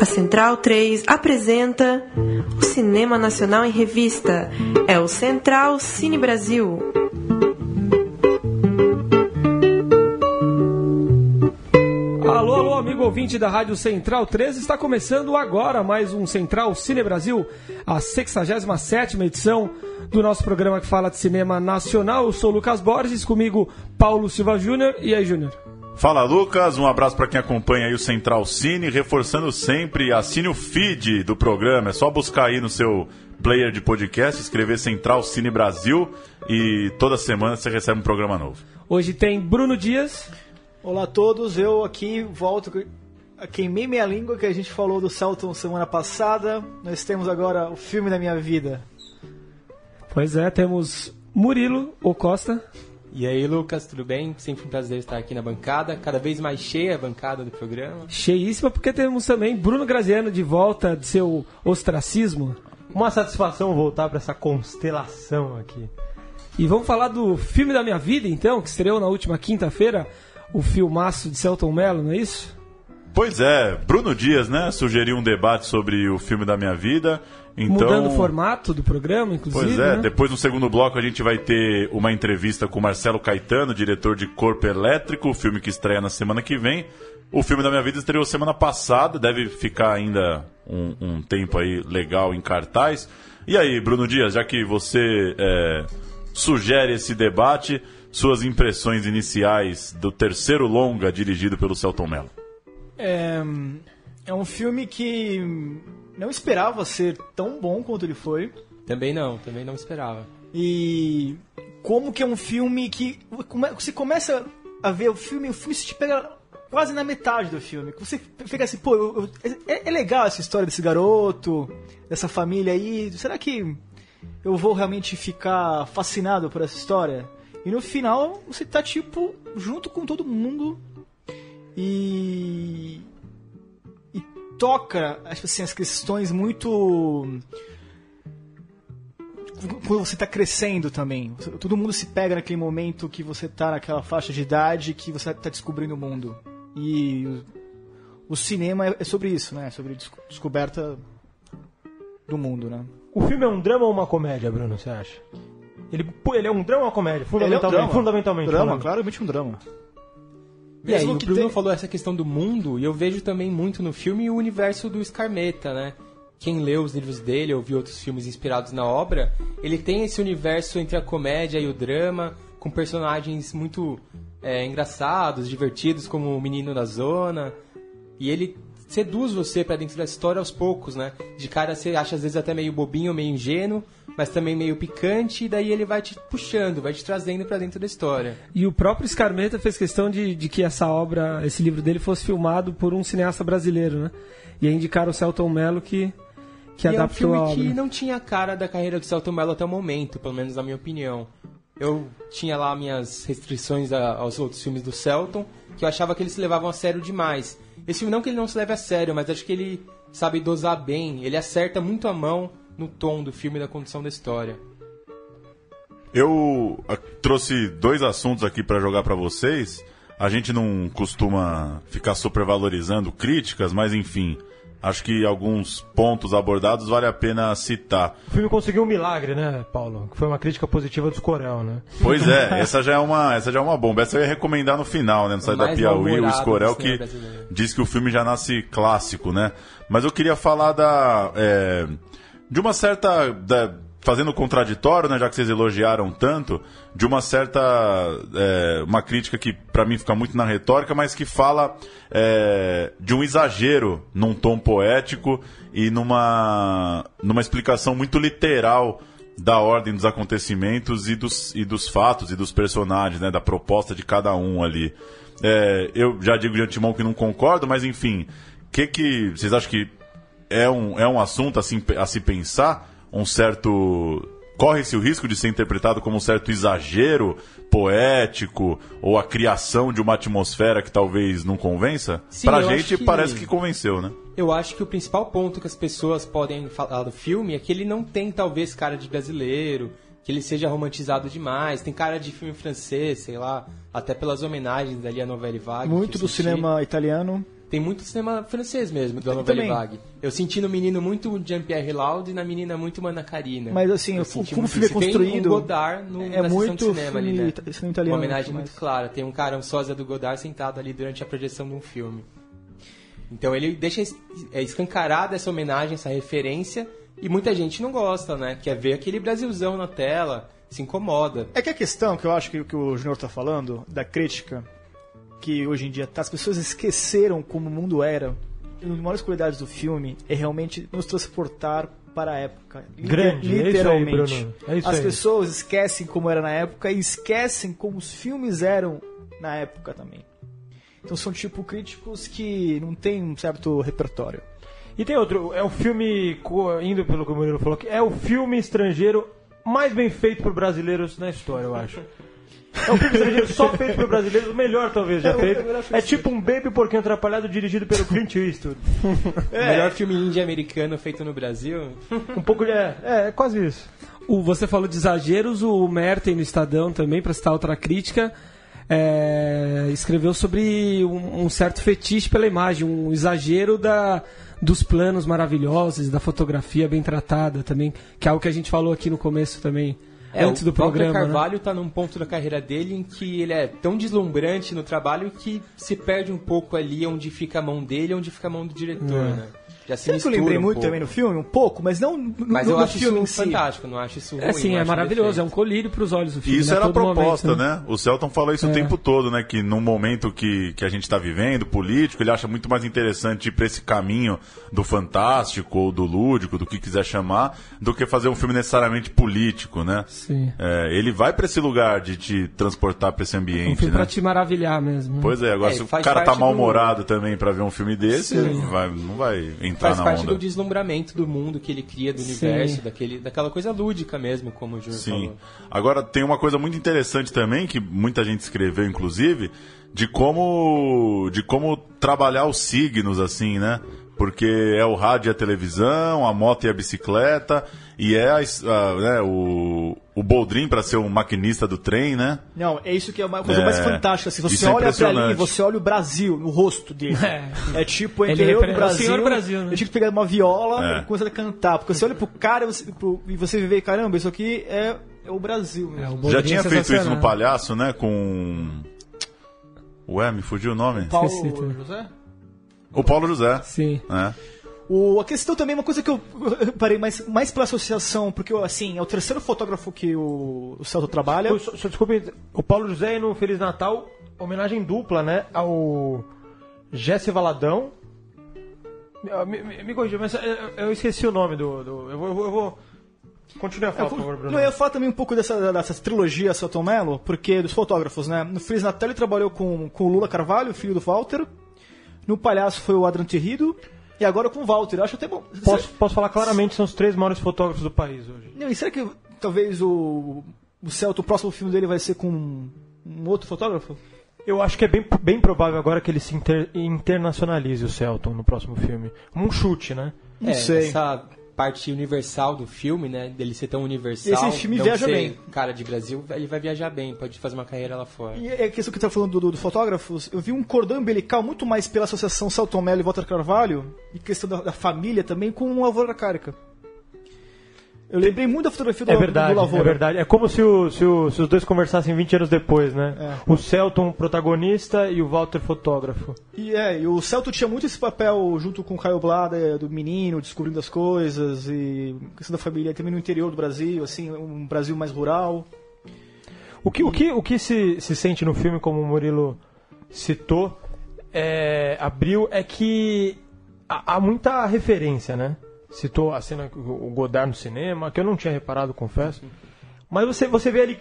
A Central 3 apresenta o Cinema Nacional em Revista. É o Central Cine Brasil. Alô, alô, amigo ouvinte da Rádio Central 13, está começando agora mais um Central Cine Brasil, a 67ª edição do nosso programa que fala de cinema nacional. Eu sou o Lucas Borges, comigo Paulo Silva Júnior. E aí, Júnior? Fala Lucas, um abraço para quem acompanha aí o Central Cine, reforçando sempre, assine o feed do programa, é só buscar aí no seu player de podcast, escrever Central Cine Brasil e toda semana você recebe um programa novo. Hoje tem Bruno Dias. Olá a todos, eu aqui volto. Queimei minha língua que a gente falou do Celton semana passada. Nós temos agora o filme da minha vida. Pois é, temos Murilo ou Costa. E aí, Lucas, tudo bem? Sempre um prazer estar aqui na bancada, cada vez mais cheia a bancada do programa. Cheíssima, porque temos também Bruno Graziano de volta de seu ostracismo. Uma satisfação voltar para essa constelação aqui. E vamos falar do filme da minha vida, então, que estreou na última quinta-feira, o filmaço de Celton Mello, não é isso? Pois é, Bruno Dias, né, sugeriu um debate sobre o filme da minha vida. Então... Mudando o formato do programa, inclusive. Pois é, né? depois no segundo bloco a gente vai ter uma entrevista com Marcelo Caetano, diretor de Corpo Elétrico, o filme que estreia na semana que vem. O filme da minha vida estreou semana passada, deve ficar ainda um, um tempo aí legal em cartaz. E aí, Bruno Dias, já que você é, sugere esse debate, suas impressões iniciais do terceiro longa dirigido pelo Celton Mello. É, é um filme que não esperava ser tão bom quanto ele foi. Também não, também não esperava. E como que é um filme que você começa a ver o filme, o filme se te pega quase na metade do filme. Você fica assim, pô, eu, eu, é, é, legal essa história desse garoto, dessa família aí. Será que eu vou realmente ficar fascinado por essa história? E no final você tá tipo junto com todo mundo e e toca assim, as questões muito quando você está crescendo também. Todo mundo se pega naquele momento que você está naquela faixa de idade que você está descobrindo o mundo. E o, o cinema é, é sobre isso, né? Sobre descoberta do mundo, né? O filme é um drama ou uma comédia, Bruno, você acha? Ele, ele é um drama ou uma comédia? Fundamentalmente. É um drama. Fundamentalmente. Drama, falando. claramente um drama. E aí, o Bruno tem... falou essa questão do mundo, e eu vejo também muito no filme o universo do Scarmeta, né? Quem lê os livros dele ou viu outros filmes inspirados na obra, ele tem esse universo entre a comédia e o drama, com personagens muito é, engraçados, divertidos, como o Menino da Zona. E ele seduz você para dentro da história aos poucos, né? De cara você acha às vezes até meio bobinho, meio ingênuo, mas também meio picante, e daí ele vai te puxando, vai te trazendo para dentro da história. E o próprio Scarmeta fez questão de, de que essa obra, esse livro dele fosse filmado por um cineasta brasileiro, né? E aí indicaram o Celton Mello que que e adaptou é um filme que não tinha a cara da carreira do Celton Mello até o momento, pelo menos na minha opinião. Eu tinha lá minhas restrições a, aos outros filmes do Celton, que eu achava que eles se levavam a sério demais. Esse filme não que ele não se leve a sério, mas acho que ele sabe dosar bem, ele acerta muito a mão no tom do filme e da condição da história. Eu ah, trouxe dois assuntos aqui para jogar para vocês. A gente não costuma ficar supervalorizando críticas, mas enfim, acho que alguns pontos abordados vale a pena citar. O filme conseguiu um milagre, né, Paulo? Que foi uma crítica positiva dos Corel, né? Pois é, essa já é uma, essa já é uma bomba. Essa eu ia recomendar no final, né, no site da Piauí, o Escorel, que diz que o filme já nasce clássico, né? Mas eu queria falar da... É, de uma certa... Da, fazendo contraditório, né, já que vocês elogiaram tanto, de uma certa é, uma crítica que para mim fica muito na retórica, mas que fala é, de um exagero num tom poético e numa numa explicação muito literal da ordem dos acontecimentos e dos, e dos fatos e dos personagens, né, da proposta de cada um ali. É, eu já digo de antemão que não concordo, mas enfim, que que vocês acham que é um, é um assunto assim, a se pensar? Um certo. Corre-se o risco de ser interpretado como um certo exagero poético ou a criação de uma atmosfera que talvez não convença? Sim, pra gente que- parece que convenceu, né? Eu acho que o principal ponto que as pessoas podem falar do filme é que ele não tem, talvez, cara de brasileiro, que ele seja romantizado demais. Tem cara de filme francês, sei lá, até pelas homenagens ali à novela Vague. Muito do cinema italiano. Tem muito cinema francês mesmo, da novela Vague. Eu senti no menino muito Jean-Pierre Laud e na menina muito Mana Karina. Mas assim, o, como o filme é construído... Tem um Godard no, é na muito de cinema ali, né? Italiano, Uma homenagem muito clara. Tem um cara, um sósia do Godard, sentado ali durante a projeção de um filme. Então ele deixa é, escancarada essa homenagem, essa referência, e muita gente não gosta, né? Quer ver aquele Brasilzão na tela, se incomoda. É que a questão que eu acho que, que o Junior está falando, da crítica, que hoje em dia tá, as pessoas esqueceram como o mundo era. Uma das maiores qualidades do filme é realmente nos transportar para a época. Grande, literalmente. É aí, é as aí. pessoas esquecem como era na época e esquecem como os filmes eram na época também. Então são tipo críticos que não têm um certo repertório. E tem outro, é o filme, indo pelo que o Murilo falou, é o filme estrangeiro mais bem feito por brasileiros na história, eu acho. É um filme estrangeiro só feito por brasileiros, o melhor talvez já É, feito. É tipo um Baby Porquinho Atrapalhado dirigido pelo Clint Eastwood. O melhor filme indie americano feito no Brasil. Um pouco de... É, é, é quase isso. O, você falou de exageros, o Merten no Estadão também, para citar outra crítica, é, escreveu sobre um, um certo fetiche pela imagem, um exagero da, dos planos maravilhosos, da fotografia bem tratada também, que é algo que a gente falou aqui no começo também, antes do É, o programa. né? Carvalho está num ponto da carreira dele em que ele é tão deslumbrante no trabalho que se perde um pouco ali onde fica a mão dele, onde fica a mão do diretor, É. né? Já se Sabe que eu lembrei um muito pouco. também no filme? Um pouco, mas não no, Mas no, eu no acho filme isso em si. fantástico, não acho isso ruim. É sim, é maravilhoso, é um colírio para os olhos do filme. Isso né? era a proposta, momento, né? O Celton fala isso o É. tempo todo, né? Que num momento que, que a gente está vivendo, político, ele acha muito mais interessante ir para esse caminho do fantástico ou do lúdico, do que quiser chamar, do que fazer um filme necessariamente político, né? Sim. É, ele vai para esse lugar de te transportar para esse Um ambiente, filme né? pra te maravilhar mesmo. né? Pois é, agora É, se o cara tá parte do- mal-humorado também para ver um filme desse, Sim. ele vai, não vai entrar Faz na parte onda. do deslumbramento do mundo que ele cria, do Sim. universo, daquele, daquela coisa lúdica mesmo, como o Júnior Sim. falou. Agora, tem uma coisa muito interessante também, que muita gente escreveu, inclusive, de como, de como trabalhar os signos, assim, né? Porque é o rádio e a televisão, a moto e a bicicleta, e é a, a- né, o, o Boldrin para ser um maquinista do trem, né? Não, é isso que é uma coisa É. mais fantástica. Se você Isso é olha pra ali, você olha o Brasil no rosto dele. É, tipo, Ele entre eu e o o Brasil. senhor Brasil, né? Eu tinha que pegar uma viola É. e começar a cantar. Porque você olha pro cara e você, pro- e você vê, caramba, isso aqui é, é o Brasil. É, o Já é tinha feito isso no Palhaço, né? Com. Ué, me fugiu o nome? Paulo. José? O Paulo José. Sim. né? O, a questão também é uma coisa que eu parei mais, mais pela associação, porque assim, é o terceiro fotógrafo que o, o Celto trabalha. Só, só, desculpe, o Paulo José no Feliz Natal, homenagem dupla, né? Ao Jesse Valadão. Me, me, me corrija, mas eu, eu esqueci o nome do. do- eu, vou, eu vou- eu vou. Continue a falar, Eu, por favor, Bruno. não, eu ia falar também um pouco dessa, dessa trilogia Celton Mello, porque dos fotógrafos, né? No Feliz Natal ele trabalhou com, com o Lula Carvalho, filho do Walter. No Palhaço foi o Adrian Terrido. E agora com o Walter. Eu acho até bom. Posso, posso falar claramente, são os três maiores fotógrafos do país hoje. Não, e será que talvez o, o Celto, o próximo filme dele vai ser com um, um outro fotógrafo? Eu acho que é bem, bem provável agora que ele se inter- internacionalize o Celton no próximo filme. Um chute, né? Não é, sei. Essa parte universal do filme, né? Dele ser tão universal. Esse filme viaja bem. cara de Brasil, ele vai viajar bem, pode fazer uma carreira lá fora. E é a questão que você tá falando do, do fotógrafos, eu vi um cordão umbilical muito mais pela associação Celton Mello e Walter Carvalho, e questão da, da família também, com o Lavoura Carica. Eu lembrei muito da fotografia do, É verdade, do Lavoura. é verdade. É como se, o- se o- se os dois conversassem 20 anos depois, né? É. O Celton protagonista e o Walter fotógrafo. E é, e o Celto tinha muito esse papel junto com o Caio Blada, do menino, descobrindo as coisas, e questão da família também no interior do Brasil, assim, um Brasil mais rural. O que, o que, o que se, se sente no filme, como o Murilo citou, é, abriu, é que há, há muita referência, né? Citou a cena, o Godard no cinema, que eu não tinha reparado, confesso. Mas você, você vê ali,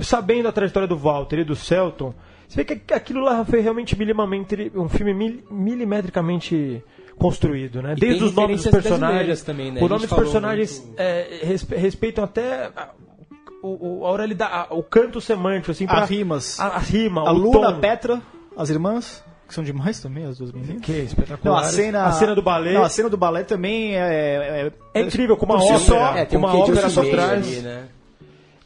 sabendo a trajetória do Walter e do Celton, você vê que aquilo lá foi realmente minimamente, um filme mil, milimetricamente construído, né? E Desde os nomes dos personagens. também, né? O A nome gente dos personagens muito- é, respe- respeitam até a- o, o- a oralidade, a- o canto semântico, assim, pra, As rimas. a, a rima, A o Luna, tom. a Petra, as irmãs, que são demais também, as duas meninas. Que é espetacular. Não, a cena, a cena do balé Não, a cena do balé também é. é incrível, como uma ópera, só, É, tem um uma de ópera ali, né?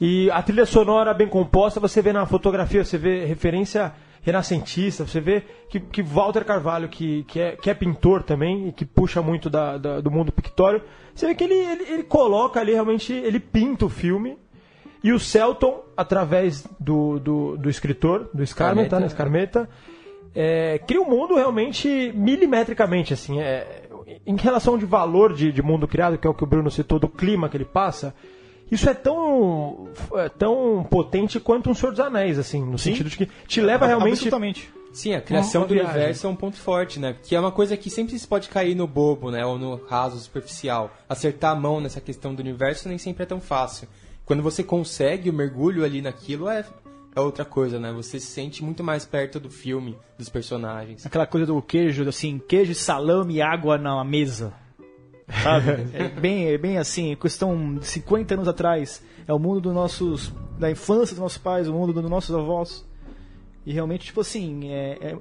E a trilha sonora bem composta, você vê na fotografia, você vê referência renascentista, você vê que, que Walter Carvalho, que, que, é, que é pintor também, e que puxa muito da, da do mundo pictório, você vê que ele, ele, ele, coloca ali, realmente, ele pinta o filme, e o Celton, através do, do, do escritor, do Scarmeta, né, Scarmeta é, cria um mundo realmente milimetricamente, assim, é, em relação de valor de, de mundo criado, que é o que o Bruno citou, do clima que ele passa, isso é tão, é tão potente quanto um Senhor dos Anéis, assim, no Sim. sentido de que te leva realmente. Absolutamente. Sim, a criação do universo é um ponto forte, né? Que é uma coisa que sempre se pode cair no bobo, né? Ou no raso superficial. Acertar a mão nessa questão do universo nem sempre é tão fácil. Quando você consegue o mergulho ali naquilo, é, é outra coisa, né? Você se sente muito mais perto do filme, dos personagens. Aquela coisa do queijo, assim, queijo, salame e água na mesa. Sabe? é, bem, é bem assim, questão de 50 anos atrás. É o mundo dos nossos. da infância dos nossos pais, o mundo dos nossos avós. E realmente, tipo assim, é, é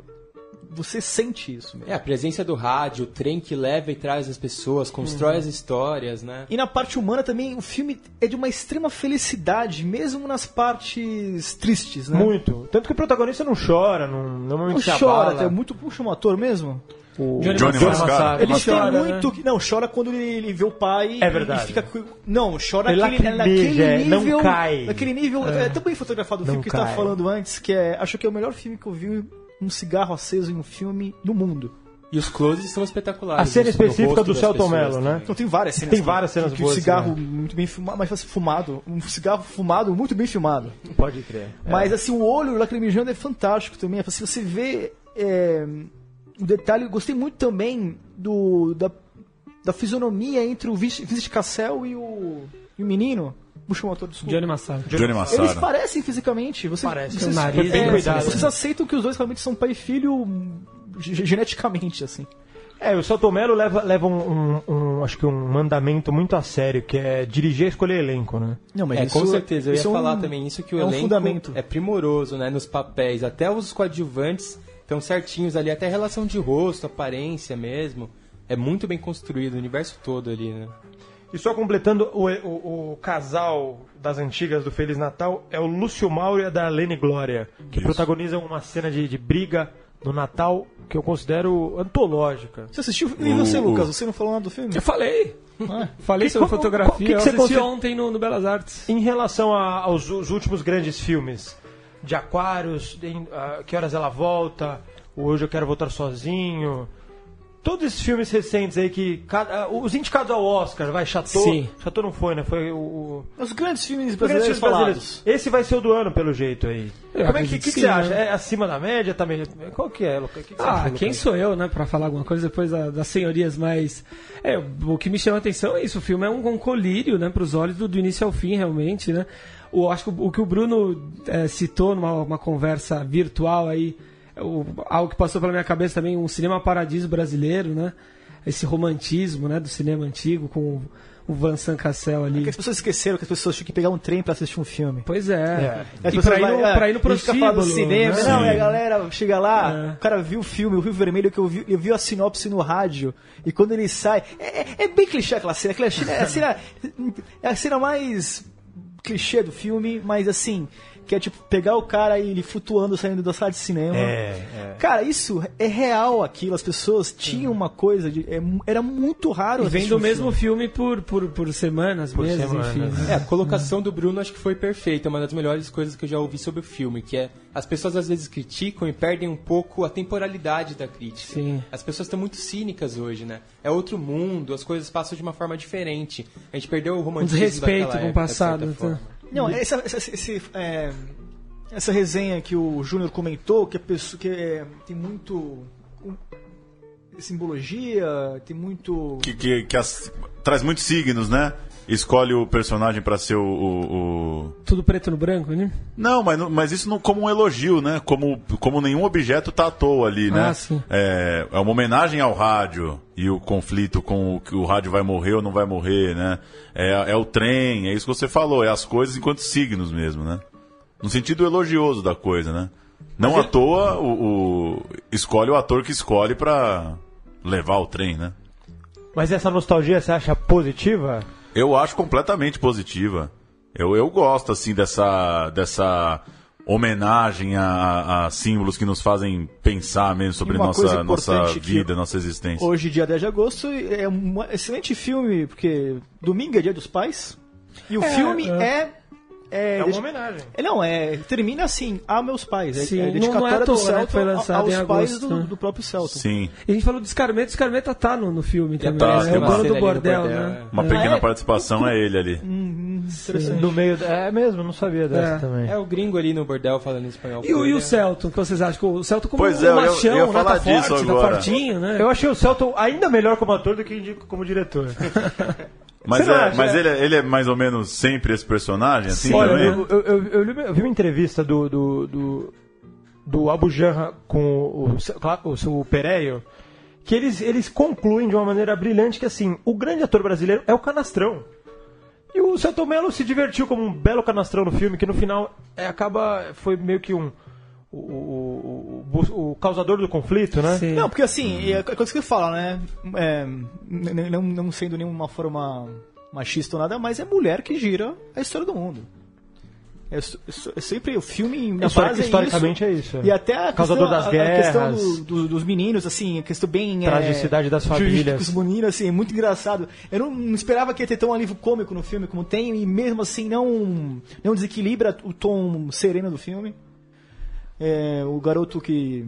você sente isso mesmo. É, a presença do rádio, o trem que leva e traz as pessoas, constrói uhum. as histórias, né? E na parte humana também, o filme é de uma extrema felicidade, mesmo nas partes tristes, né? Muito. Tanto que o protagonista não chora, não, normalmente não chora, é muito puxa um ator mesmo. O Johnny, Johnny Mascara. Ele chora, tem muito. Né? Não, chora quando ele, ele, vê o pai é verdade. e fica. Não, chora ele naquele, naquele é, nível. Não cai. Naquele nível. É, é tão bem fotografado o filme que eu estava falando antes, que é. Acho que é o melhor filme que eu vi um cigarro aceso em um filme no mundo. E os closes são espetaculares. A cena específica do Celton Mello, né? Então tem várias cenas. Tem várias cenas que, boas. Um cigarro né? muito bem filmado, mas assim, fumado. Um cigarro fumado muito bem filmado. Pode crer. Mas é. assim, o olho lacrimejando é fantástico também. Assim, você vê é, o detalhe, eu gostei muito também do da, da fisionomia entre o Vincent Cassel e o, e o menino. Puxa o motor, Johnny Massaro. Johnny Massaro. Eles parecem fisicamente. Você, Parece. Vocês, nariz é, cuidado, vocês aceitam que os dois realmente são pai e filho geneticamente, assim. É, o Celto Mello leva, leva um, um, um, acho que um mandamento muito a sério, que é dirigir e escolher elenco, né? Não, mas é, isso, com certeza. Eu ia é falar um, também isso, que o é elenco fundamento. é primoroso, né? Nos papéis. Até os coadjuvantes estão certinhos ali. Até a relação de rosto, aparência mesmo. É muito bem construído, o universo todo ali, né? E só completando, o, o, o, casal das antigas do Feliz Natal é o Lúcio Mauro e a Darlene Glória, que Isso. protagonizam uma cena de, de, briga no Natal que eu considero antológica. Você assistiu? E você, Lucas? Você não falou nada do filme? Eu falei. Ah. Falei sobre como, fotografia. Que, que eu você assisti ontem no, no, Belas Artes. Em relação a, aos últimos grandes filmes, de Aquários, em, uh, Que Horas Ela Volta, Hoje Eu Quero Voltar Sozinho todos esses filmes recentes aí que. Cada, os indicados ao Oscar, vai, Chateau. Sim. Chateau não foi, né? Foi o. Os grandes filmes brasileiros, grandes brasileiros. Esse vai ser o do ano, pelo jeito aí. Eu Como é que, que, que, você acha? Né? É acima da média também? Qual que é, Que que ah, acha, quem sou eu, né, pra falar alguma coisa depois da, das senhorias mais. É, o que me chama a atenção é isso. O filme é um, um colírio, né, pros olhos do, do início ao fim, realmente, né? O, acho que o, o que o Bruno é, citou numa conversa virtual aí o, algo que passou pela minha cabeça também, um cinema paradiso brasileiro, né? Esse romantismo, né, do cinema antigo com o Vincent Cassel ali. É que as pessoas esqueceram que as pessoas tinham que pegar um trem para assistir um filme. Pois é. é. E pra ir, no, é, pra ir no prostíbulo. cinema. Né? Não, e a galera chega lá, é. o cara viu o filme, o Rio Vermelho, que eu vi, eu vi a sinopse no rádio, e quando ele sai... É, é, é bem clichê aquela cena. Aquela cena, é, a cena, é a cena mais clichê do filme, mas assim que é tipo pegar o cara e ele flutuando saindo da sala de cinema. É, é. Cara, isso é real aquilo. As pessoas tinham uma coisa de. É, era muito raro. E vendo o mesmo filme, filme por, por, por semanas, por meses, semana. enfim. Né? É, a colocação do Bruno acho que foi perfeita. Uma das melhores coisas que eu já ouvi sobre o filme, que é as pessoas às vezes criticam e perdem um pouco a temporalidade da crítica. Sim. As pessoas estão muito cínicas hoje, né? É outro mundo, as coisas passam de uma forma diferente. A gente perdeu o romantismo. Um desrespeito com o passado. Então. Não, essa, essa, esse, é, essa resenha que o Júnior comentou, que a pessoa que é, tem muito simbologia, tem muito que, que, que as, traz muitos signos, né? Escolhe o personagem para ser o, o, o, Tudo preto no branco, né? Não, mas, mas isso não como um elogio, né? Como, como nenhum objeto tá à toa ali, né? Ah, sim. É, é uma homenagem ao rádio e o conflito com o que o rádio vai morrer ou não vai morrer, né? É, é o trem, é isso que você falou, é as coisas enquanto signos mesmo, né? No sentido elogioso da coisa, né? Não Mas à toa o, o, escolhe o ator que escolhe para levar o trem, né? Mas essa nostalgia você acha positiva? Eu acho completamente positiva. Eu, eu gosto, assim, dessa, dessa homenagem a, a, símbolos que nos fazem pensar mesmo sobre nossa, nossa vida, nossa existência. Hoje, dia 10 de agosto, é um excelente filme, porque domingo é dia dos pais. E o é, filme é, é é, é uma homenagem. É, não, é, termina assim, a meus pais. É, Sim, é dedicatória não, não é do Celta né, foi lançado aos pais do, do, próprio Celta. Sim. E a gente falou do Scarmeta, Scarmeta tá no, no filme também. Tá, né? É o dono do bordel, bordel, né? Uma pequena é. participação é ele ali. Hum, interessante. No meio, é mesmo, não sabia dessa é. também. É o gringo ali no bordel falando espanhol. E, o, e o Celton, que vocês acham? O Celton como pois um é, machão, eu, eu né? Tá forte, tá agora. tá fortinho, né? Eu achei o Celton ainda melhor como ator do que como diretor. Mas, é, mas ele, é, ele é mais ou menos sempre esse personagem, assim, Olha, eu, eu, eu, eu, vi uma entrevista do, do, do, do Abu Janra com o, o, o Pereio, que eles, eles concluem de uma maneira brilhante que, assim, o grande ator brasileiro é o Canastrão. E o Celto Mello se divertiu como um belo canastrão no filme, que no final é, acaba, foi meio que um o, o, o, o, causador do conflito, né? Sim. Não, porque assim, é coisa que fala, né? É, não, não sendo nenhuma forma machista ou nada, mas é mulher que gira a história do mundo. É, é sempre o filme na base historicamente é isso. É isso. E até a Causador questão, das guerras. A questão do, do, dos meninos, assim, a questão bem... Tragicidade é, das famílias. Os meninos, assim, é muito engraçado. Eu não, não, esperava que ia ter tão alívio cômico no filme como tem, e mesmo assim não, não desequilibra o tom sereno do filme. É, o garoto que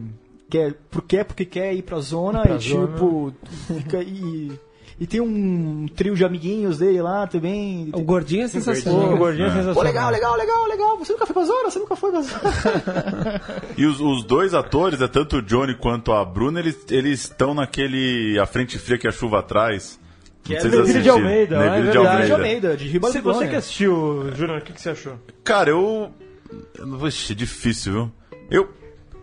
quer, quer porque quer ir pra zona pra e zona. tipo... Fica, e, e tem um trio de amiguinhos dele lá também. O gordinho é sensacional. O gordinho é, é sensacional. Pô, legal, legal, legal, legal. Você nunca foi pra zona? Você nunca foi pra zona. e os, os, dois atores, é tanto o Johnny quanto a Bruna, eles estão naquele A Frente Fria que a chuva atrás. Que é Neville de Almeida. Neville é de Almeida. de Almeida, de Riba Se você que assistiu, Júnior, o que, que você achou? Cara, eu... Vixe, difícil, viu? Eu,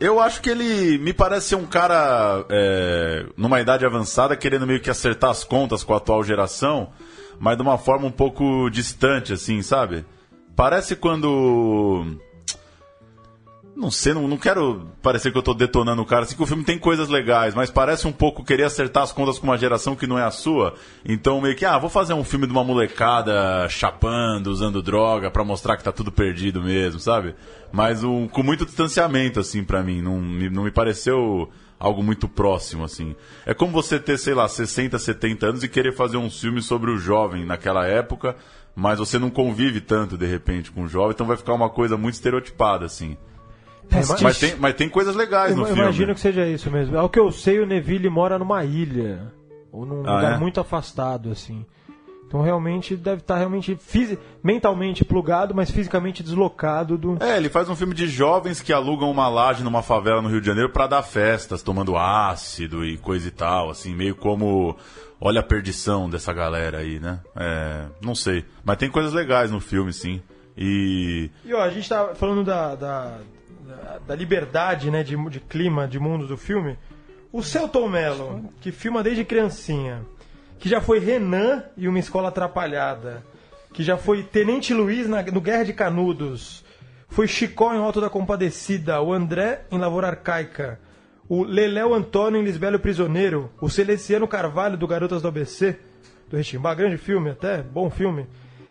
eu acho que ele me parece ser um cara é, numa idade avançada querendo meio que acertar as contas com a atual geração, mas de uma forma um pouco distante, assim, sabe? Parece quando. Não sei, não, não quero parecer que eu tô detonando o cara, assim que o filme tem coisas legais, mas parece um pouco querer acertar as contas com uma geração que não é a sua. Então meio que, ah, vou fazer um filme de uma molecada chapando, usando droga, para mostrar que tá tudo perdido mesmo, sabe? mas um, com muito distanciamento, assim, para mim. Não, não me pareceu algo muito próximo, assim. É como você ter, sei lá, 60, 70 anos e querer fazer um filme sobre o jovem naquela época, mas você não convive tanto, de repente, com o jovem, então vai ficar uma coisa muito estereotipada, assim. É, mas, mas, tem, mas tem coisas legais no eu filme. Imagino que seja isso mesmo. Ao que eu sei, o Neville mora numa ilha. Ou num ah, lugar é? muito afastado, assim. Então realmente deve estar realmente mentalmente plugado, mas fisicamente deslocado do. É, ele faz um filme de jovens que alugam uma laje numa favela no Rio de Janeiro para dar festas, tomando ácido e coisa e tal, assim, meio como olha a perdição dessa galera aí, né? É, não sei, mas tem coisas legais no filme, sim. E E ó, a gente tá falando da, da, da liberdade, né, de, de clima, de mundo do filme. O Celton Mello, que filma desde criancinha que já foi Renan e uma escola atrapalhada, que já foi Tenente Luiz na, no Guerra de Canudos, foi Chicó em Alto da Compadecida, o André em Lavoura Arcaica, o Leléo Antônio em Lisbelo Prisioneiro, o Celestiano Carvalho do Garotas do ABC, do Retimbá, grande filme até, bom filme,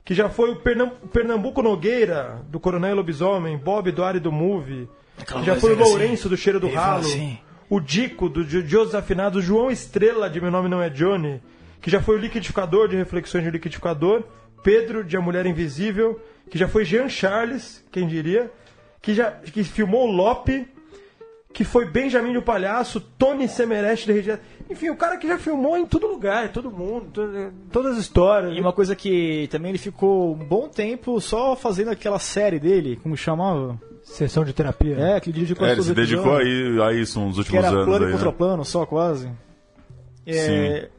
que já foi o Pernam Pernambuco Nogueira, do Coronel Lobisomem, Bob do Ari do Movie, que já foi o Lourenço do Cheiro do Ralo, assim. o Dico do Dios Afinados, João Estrela de Meu Nome Não É Johnny, que já foi o liquidificador de reflexões de liquidificador, Pedro de A Mulher Invisível, que já foi Jean Charles, quem diria, que já que filmou o Lope, que foi Benjamin o Palhaço, Tony Semereste de Regia. Enfim, o cara que já filmou em todo lugar, todo mundo, todas as histórias. E uma coisa que também ele ficou um bom tempo só fazendo aquela série dele, como chamava? Sessão de terapia. É, que ele dedicou é, ele se dedicou aí, a isso nos últimos que era anos. plano aí, e contra né? plano, só quase. É,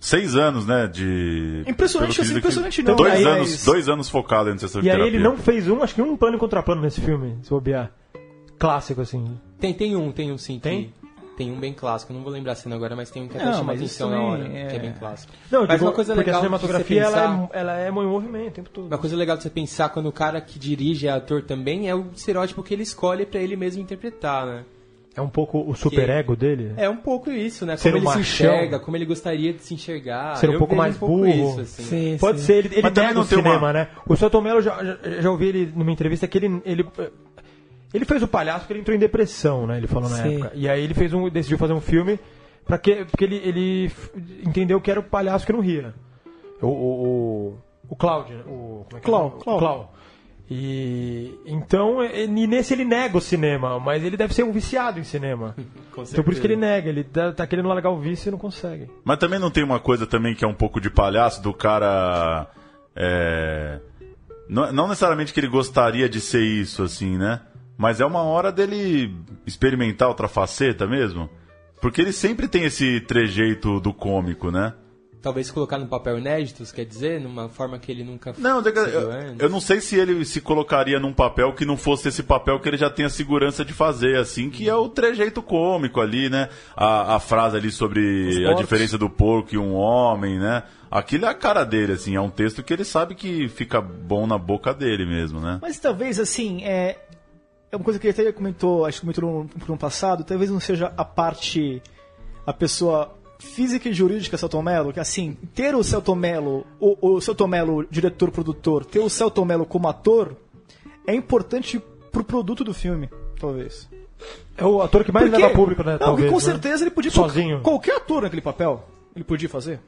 Seis anos, né? De. Impressionante, assim, impressionante não. Dois, aí, anos, dois anos focado em sessão de E aí ele não fez um, acho que um plano contra plano nesse filme, se bobear. Clássico, assim. Tem, tem um, tem um sim. Tem? Que... Tem um bem clássico, não vou lembrar a cena agora, mas tem um que até chama atenção na hora, é... que é bem clássico. Não, mas digo, uma coisa porque legal a cinematografia pensar... ela, é, ela é em movimento o tempo todo. Uma coisa legal de você pensar quando o cara que dirige é ator também é o estereótipo que ele escolhe para ele mesmo interpretar, né? É um pouco o superego dele? É um pouco isso, né? Como ele machão. se enxerga, como ele gostaria de se enxergar. Ser um pouco mais um pouco burro. Isso, assim. Sim, Pode sim. ser, ele, ele Mas também nega não o tem uma- cinema, né? O Celton Mello, já, já, já ouvi ele numa entrevista que ele, ele, ele fez o palhaço porque ele entrou em depressão, né? Ele falou na Sim. época. E aí ele fez um, decidiu fazer um filme para que, porque ele, ele entendeu que era o palhaço que não ria. O, o, o, o Cláudio, né? o, como é que Clau, é? o Clau. Clau. E então, e nesse ele nega o cinema, mas ele deve ser um viciado em cinema. Então por isso que ele nega, ele tá, tá querendo largar o vício e não consegue. Mas também não tem uma coisa também que é um pouco de palhaço do cara. é, Não, não necessariamente que ele gostaria de ser isso, assim, né? Mas é uma hora dele experimentar outra faceta mesmo. Porque ele sempre tem esse trejeito do cômico, né? Talvez colocar no papel inédito, quer dizer? Numa forma que ele nunca Não, eu, antes. eu não sei se ele se colocaria num papel que não fosse esse papel que ele já tem a segurança de fazer, assim, que é o trejeito cômico ali, né? A, a frase ali sobre a diferença do porco e um homem, né? Aquilo é a cara dele, assim, é um texto que ele sabe que fica bom na boca dele mesmo, né? Mas talvez, assim, é, é uma coisa que ele até comentou, acho que comentou no, no passado, talvez não seja a parte, a pessoa física e jurídica Celton Mello, que assim, ter o Celton Mello, o, o Celton Mello diretor-produtor, ter o Celton Mello como ator, é importante pro produto do filme, talvez. É o ator que mais Porque- leva público, né? Não, talvez, com né? certeza ele podia Sozinho. Qualquer ator naquele papel, ele podia fazer.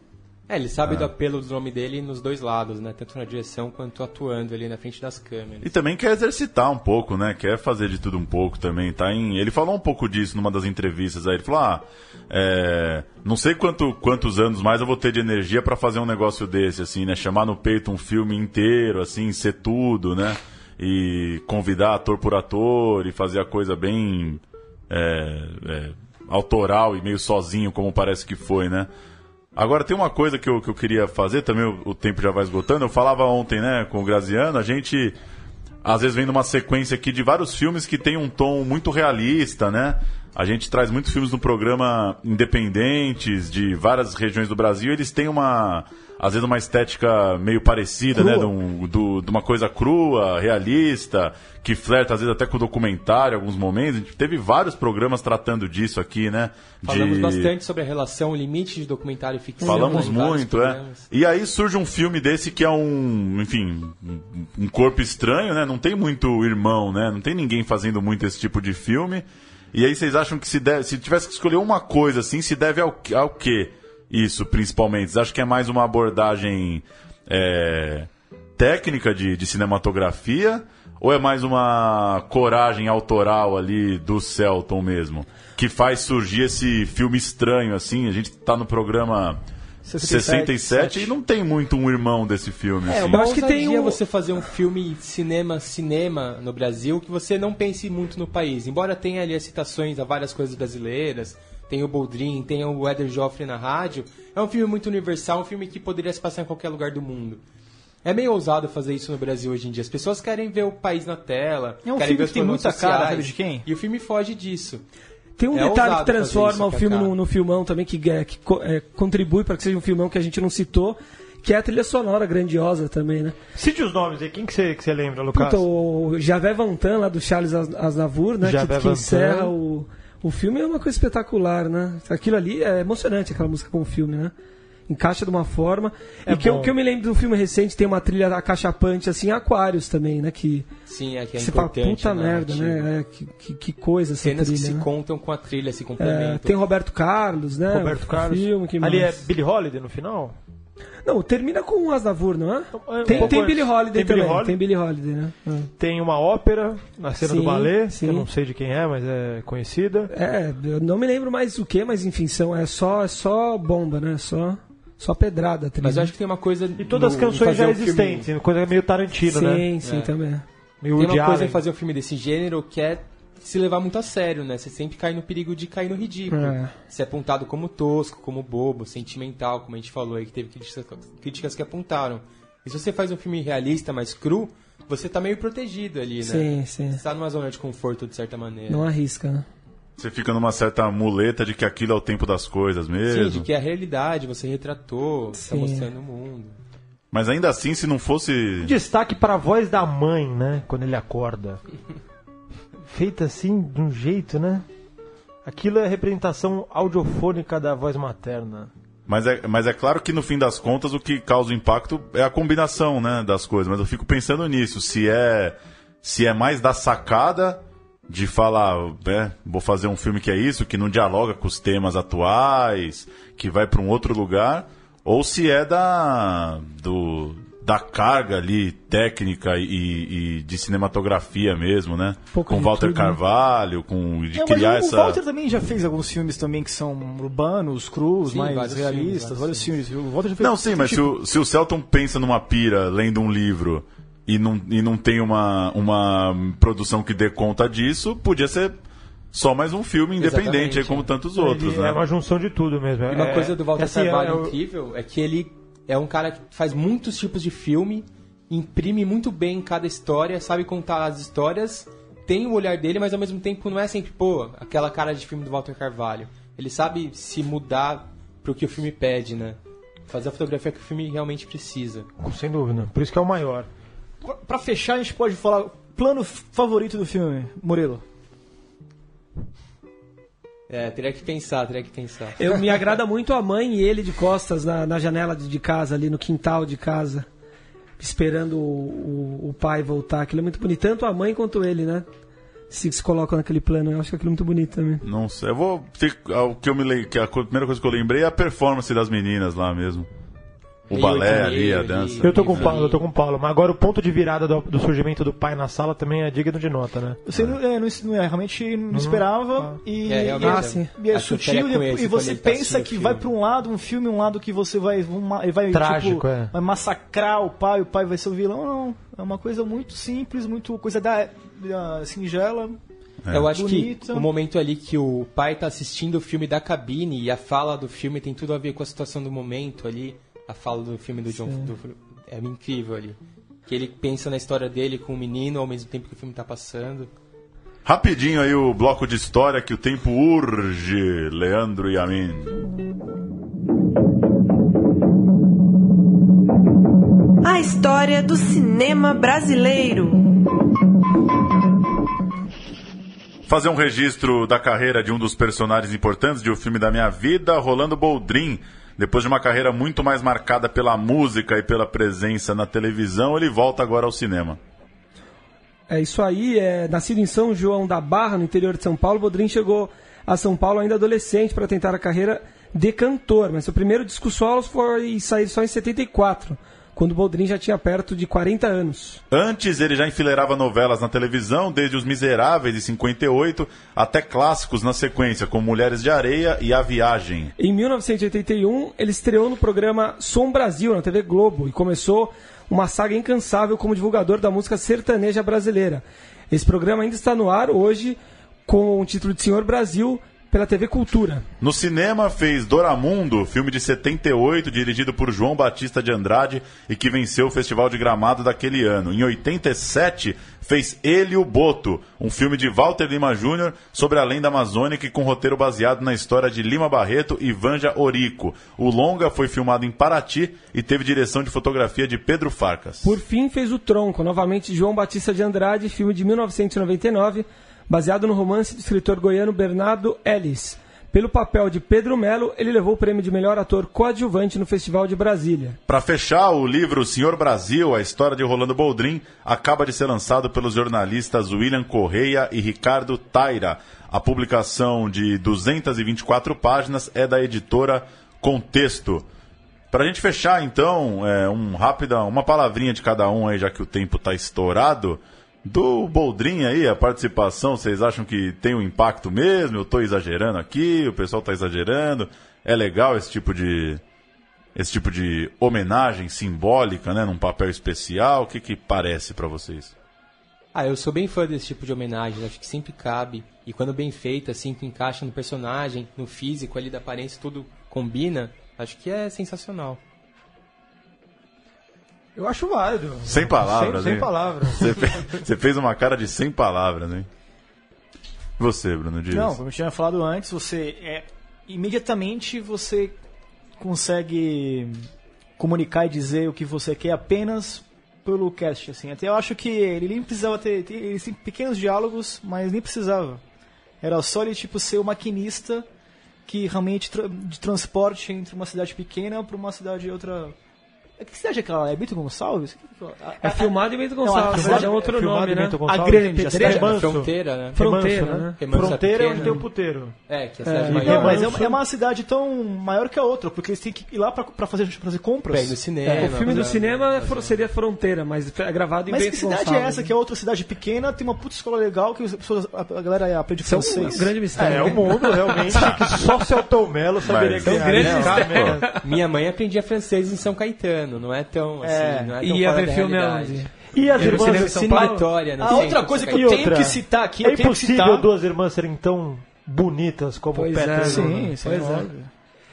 É, ele sabe do apelo do nome dele nos dois lados, né? Tanto na direção quanto atuando ali na frente das câmeras. E também quer exercitar um pouco, né? Quer fazer de tudo um pouco também. Tá em... Ele falou um pouco disso numa das entrevistas aí. Ele falou: ah, é, não sei quanto, quantos anos mais eu vou ter de energia pra fazer um negócio desse, assim, né? Chamar no peito um filme inteiro, assim, ser tudo, né? E convidar ator por ator e fazer a coisa bem é, é, autoral e meio sozinho, como parece que foi, né? Agora tem uma coisa que eu, que eu queria fazer, também o, o tempo já vai esgotando. Eu falava ontem, né, com o Graziano, a gente às vezes vem numa sequência aqui de vários filmes que tem um tom muito realista, né? A gente traz muitos filmes no programa independentes de várias regiões do Brasil, eles têm uma às vezes uma estética meio parecida, né, de, um- do- de uma coisa crua, realista, que flerta às vezes até com o documentário em alguns momentos. A gente teve vários programas tratando disso aqui, né? Falamos de- bastante sobre a relação, o limite de documentário e ficção. Falamos né, muito, é. E aí surge um filme desse que é um, enfim, um corpo estranho, né? Não tem muito irmão, né? Não tem ninguém fazendo muito esse tipo de filme. E aí vocês acham que se deve, se tivesse que escolher uma coisa assim, se deve ao, ao? Isso, principalmente. Vocês acham que é mais uma abordagem é, técnica de, de cinematografia? Ou é mais uma coragem autoral ali do Celton mesmo? Que faz surgir esse filme estranho, assim. A gente tá no programa 67, e não tem muito um irmão desse filme. É, assim. Eu acho que tem um- você fazer um filme cinema cinema no Brasil que você não pense muito no país. Embora tenha ali as citações a várias coisas brasileiras, tem o Boldrin, tem o Eder Joffre na rádio, é um filme muito universal, um filme que poderia se passar em qualquer lugar do mundo. É meio ousado fazer isso no Brasil hoje em dia. As pessoas querem ver o país na tela, É um querem filme que tem muita cara, sociais, sabe de quem? E o filme foge disso. Tem um É detalhe que transforma isso, o filme no, no filmão também, que, é, que é, contribui para que seja um filmão que a gente não citou, que é a trilha sonora grandiosa também, né? Cite os nomes aí, quem que você, que lembra, Lucas? Puta, o Javé Vantan, lá do Charles Aznavour, né? Javé que, que encerra o, o filme é uma coisa espetacular, né? Aquilo ali é emocionante, aquela música com o filme, né? Encaixa de uma forma. É e que eu, que eu me lembro do filme recente, tem uma trilha acachapante, assim, Aquários também, né? Que, Sim, é que é você fala, puta na merda, né? É, que, que, que coisa essa Cenas trilha, que se né? contam com a trilha, se É, complementam. tem Roberto Carlos, né? Roberto O Carlos. Filme, que Ali é mais? Billy Holiday no final? Não, termina com o Aznavour, não é? é, um Tem. Billy Holiday Tem Billy também. Holiday. Tem Billy Holiday, né? É. Tem uma ópera na cena do Sim, balé, sim. que eu não sei de quem é, mas é conhecida. É, eu não me lembro mais o que, mas enfim, são, é, só, é só bomba, né? Só, só pedrada. trilha. Mas eu acho que tem uma coisa. E todas as canções já existentes, coisa meio Tarantino, sim, né? sim, É. também. Meio Tem uma coisa Allen. em fazer um filme desse gênero que é se levar muito a sério, né? Você sempre cai no perigo de cair no ridículo. É. Ser apontado como tosco, como bobo, sentimental, como a gente falou aí, que teve críticas, críticas que apontaram. E se você faz um filme realista, mais cru, você tá meio protegido ali, né? Sim, sim. Você tá numa zona de conforto, de certa maneira. Não arrisca, né? Você fica numa certa muleta de que aquilo é o tempo das coisas mesmo. Sim, de que é a realidade, você retratou, tá Sim. mostrando o mundo. Mas ainda assim, se não fosse. Destaque para a voz da mãe, né? Quando ele acorda. Feita assim, de um jeito, né? aquilo é representação audiofônica da voz materna. Mas é, mas é claro que no fim das contas o que causa impacto é a combinação né, das coisas. Mas eu fico pensando nisso, se é, se é mais da sacada de falar, é, vou fazer um filme que é isso, que não dialoga com os temas atuais, que vai para um outro lugar, ou se é da do, da carga ali técnica e, e de cinematografia mesmo, né? com Walter tudo, né? Carvalho, né? com de é, criar o, essa. O Walter também já fez alguns filmes também que são urbanos, crus, sim, mais realistas, filmes, vários filmes. filmes. O Walter já fez não, sim, mas tipo... se, o, se o Celton pensa numa pira lendo um livro e não, e não tem uma, uma produção que dê conta disso, podia ser só mais um filme independente, aí, como tantos outros. Né? É uma junção de tudo mesmo. E uma é, coisa do Walter assim, Carvalho é, incrível é que ele é um cara que faz muitos tipos de filme, imprime muito bem cada história, sabe contar as histórias, tem o olhar dele, mas ao mesmo tempo não é sempre, pô, aquela cara de filme do Walter Carvalho. Ele sabe se mudar pro que o filme pede, né? Fazer a fotografia que o filme realmente precisa. Sem dúvida. Por isso que é o maior. Pra fechar, a gente pode falar plano favorito do filme, Murilo. É, teria que pensar, teria que pensar. Eu me agrada muito a mãe e ele de costas na, na janela de, de casa, ali no quintal de casa, esperando o, o, o, pai voltar. Aquilo é muito bonito, tanto a mãe quanto ele, né? Se, se colocam naquele plano, eu acho que aquilo é muito bonito também. Não sei, eu vou. O que eu me que a primeira coisa que eu lembrei é a performance das meninas lá mesmo. O balé ali, a dança. Eu tô com o Paulo, eu tô com o Paulo. Mas agora o ponto de virada do, do surgimento do pai na sala também é digno de nota, né? Você não, é, não, não é, realmente não uhum. esperava ah. e, é, e, é, e é sutil e, e você tá pensa que vai para um lado, um filme, um lado que você vai, vai, Trágico, tipo, é. vai massacrar o pai, o pai vai ser o vilão. Não, é uma coisa muito simples, muito coisa da, da singela. É. Eu acho Bonita. que o momento ali que o pai tá assistindo o filme da cabine e a fala do filme tem tudo a ver com a situação do momento ali a fala do filme do John do, é incrível ali. Que ele pensa na história dele com o menino ao mesmo tempo que o filme está passando. Rapidinho aí o bloco de história que o tempo urge, Leandro e a mim. A história do cinema brasileiro. Fazer um registro da carreira de um dos personagens importantes de O Filme da Minha Vida, Rolando Boldrin depois de uma carreira muito mais marcada pela música e pela presença na televisão, ele volta agora ao cinema. É isso aí, é, nascido em São João da Barra, no interior de São Paulo, Bodrin chegou a São Paulo ainda adolescente para tentar a carreira de cantor, mas seu primeiro disco solo foi sair só em 74 quando Boldrin já tinha perto de 40 anos. Antes, ele já enfileirava novelas na televisão, desde Os Miseráveis, de 58, até clássicos na sequência, como Mulheres de Areia e A Viagem. Em 1981, ele estreou no programa Som Brasil, na TV Globo, e começou uma saga incansável como divulgador da música sertaneja brasileira. Esse programa ainda está no ar hoje com o título de Senhor Brasil, pela TV Cultura. No cinema fez Doramundo, filme de 78, dirigido por João Batista de Andrade e que venceu o Festival de Gramado daquele ano. Em 87 fez Ele o Boto, um filme de Walter Lima Jr. sobre a lenda amazônica e com roteiro baseado na história de Lima Barreto e Vanja Orico. O longa foi filmado em Paraty e teve direção de fotografia de Pedro Farcas. Por fim fez O Tronco, novamente João Batista de Andrade, filme de 1999 baseado no romance do escritor goiano Bernardo Ellis. Pelo papel de Pedro Melo, ele levou o prêmio de melhor ator coadjuvante no Festival de Brasília. Para fechar, o livro Senhor Brasil, a história de Rolando Boldrin, acaba de ser lançado pelos jornalistas William Correia e Ricardo Taira. A publicação de 224 páginas é da editora Contexto. Para a gente fechar, então, é, um rápida, uma palavrinha de cada um aí, já que o tempo está estourado. Do Boldrin aí, a participação, vocês acham que tem um impacto mesmo? Eu estou exagerando aqui, o pessoal está exagerando. É legal esse tipo de esse tipo de homenagem simbólica, né, num papel especial. O que que parece para vocês? Ah, eu sou bem fã desse tipo de homenagem, acho que sempre cabe. E quando bem feita, assim, que encaixa no personagem, no físico ali da aparência, tudo combina, acho que é sensacional. Eu acho válido. Sem palavras, Sem, sem palavras. Você fez, você fez uma cara de sem palavras, hein? Você, Bruno Dias. Não, como eu tinha falado antes, você é imediatamente você consegue comunicar e dizer o que você quer apenas pelo cast, assim. Até eu acho que ele nem precisava ter, ter pequenos diálogos, mas nem precisava. Era só ele tipo ser o maquinista que realmente tra de transporte entre uma cidade pequena para uma cidade outra que cidade é aquela? É Bento Gonçalves? É filmado em Bento Gonçalves, é, é outro é nome, né? A Grande Pedreira? É fronteira, né? Fronteira, né? Fronteira é onde tem o puteiro. É, que é a cidade é. maior. Não, mas é uma cidade tão maior que a outra, porque eles têm que ir lá pra, pra fazer, pra fazer compras. Bem, no cinema. É, o filme do cinema seria Fronteira, mas é gravado em mas Bento Gonçalves. Mas que cidade é essa, que é outra cidade pequena, tem uma puta escola legal, que as pessoas, a galera aprende francês. É um grande mistério. É, o mundo, realmente, que só o Celton Melo saberia que é um grande mistério. Minha mãe aprendia francês em São Caetano, não é tão é. não é e ia ver filme aonde? E as irmãs São? Vitória, A outra coisa que eu tenho que citar aqui, é impossível duas irmãs serem tão bonitas como pois Petra é, Sim, sim, pois é.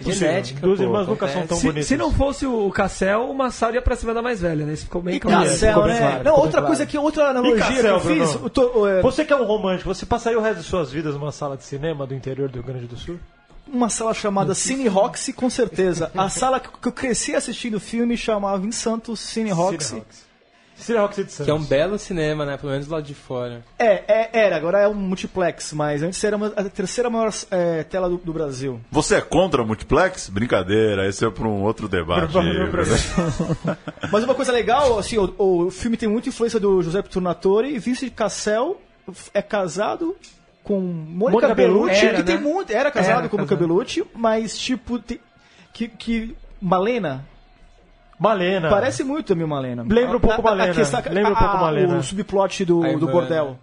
Genética. Duas irmãs nunca são tão se, bonitas. Se não fosse o Cassel, o Massaro ia pra cima da mais velha, né? Isso ficou e claro. Cassel, né? Claro, não, outra claro. coisa que outra analogia Cassel, que eu fiz. Eu tô, é... Você que é um romântico, você passaria o resto de suas vidas numa sala de cinema do interior do Rio Grande do Sul? Uma sala chamada Cine Roxy, com certeza. A sala que eu cresci assistindo filme chamava em Santos Cine Roxy. Cine Roxy de Santos. Que é um belo cinema, né? Pelo menos lá de fora. É, é era. Agora é um multiplex, mas antes era uma, a terceira maior é, tela do, do, Brasil. Você é contra o multiplex? Brincadeira, esse é para um outro debate. mas uma coisa legal, assim, o, o, filme tem muita influência do José Tornatore e Vincent Cassel é casado com Mônica, Mônica Bellucci, era, que tem né? muito. Era casado era, com Mônica Bellucci, mas tipo. que, que. Malena. Malena. Parece muito também Malena. Lembra um pouco a, Malena. A, questão, Lembra um pouco a, Malena. O subplot do, do bordel.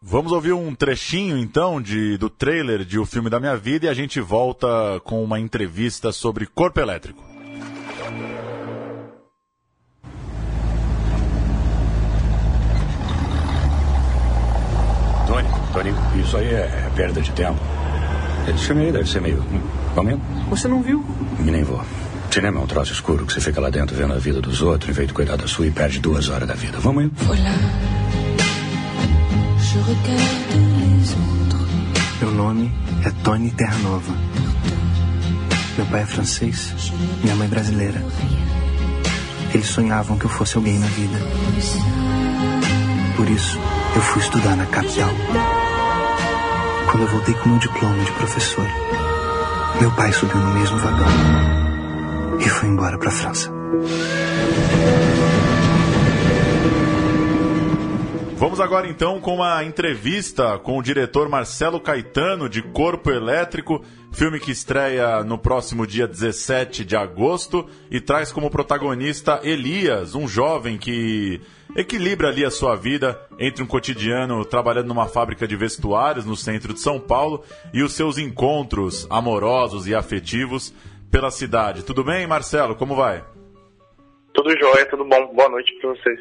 Vamos ouvir um trechinho então de, do trailer de O Filme da Minha Vida e a gente volta com uma entrevista sobre corpo elétrico. Tony, isso aí é perda de tempo. Esse filme aí deve ser meio. Vamos Você não viu? E nem vou. Cinema é um troço escuro que você fica lá dentro vendo a vida dos outros, em vez de cuidar da sua e perde duas horas da vida. Vamos aí? Meu nome é Tony Terranova. Meu pai é francês, minha mãe brasileira. Eles sonhavam que eu fosse alguém na vida. Por isso, eu fui estudar na capital. Quando eu voltei com meu diploma de professor, meu pai subiu no mesmo vagão e foi embora para a França. Vamos agora então com uma entrevista com o diretor Marcelo Caetano de Corpo Elétrico, filme que estreia no próximo dia 17 de agosto e traz como protagonista Elias, um jovem que equilibra ali a sua vida entre um cotidiano trabalhando numa fábrica de vestuários no centro de São Paulo e os seus encontros amorosos e afetivos pela cidade. Tudo bem, Marcelo? Como vai? Tudo jóia, tudo bom. Boa noite para vocês.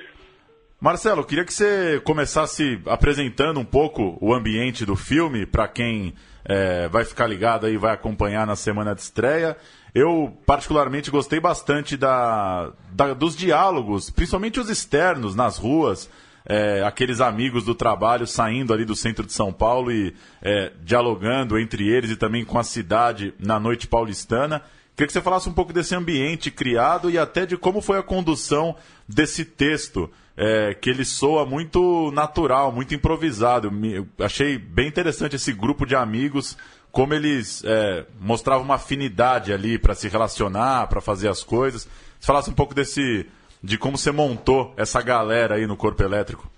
Marcelo, queria que você começasse apresentando um pouco o ambiente do filme para quem é, vai ficar ligado aí, vai acompanhar na semana de estreia. Eu, particularmente, gostei bastante da, da dos diálogos, principalmente os externos, nas ruas, é, aqueles amigos do trabalho saindo ali do centro de São Paulo e é, dialogando entre eles e também com a cidade na noite paulistana. Queria que você falasse um pouco desse ambiente criado e até de como foi a condução desse texto, é, que ele soa muito natural, muito improvisado. Eu achei bem interessante esse grupo de amigos como eles é, mostravam uma afinidade ali para se relacionar, para fazer as coisas. Você falasse um pouco desse de como você montou essa galera aí no corpo elétrico.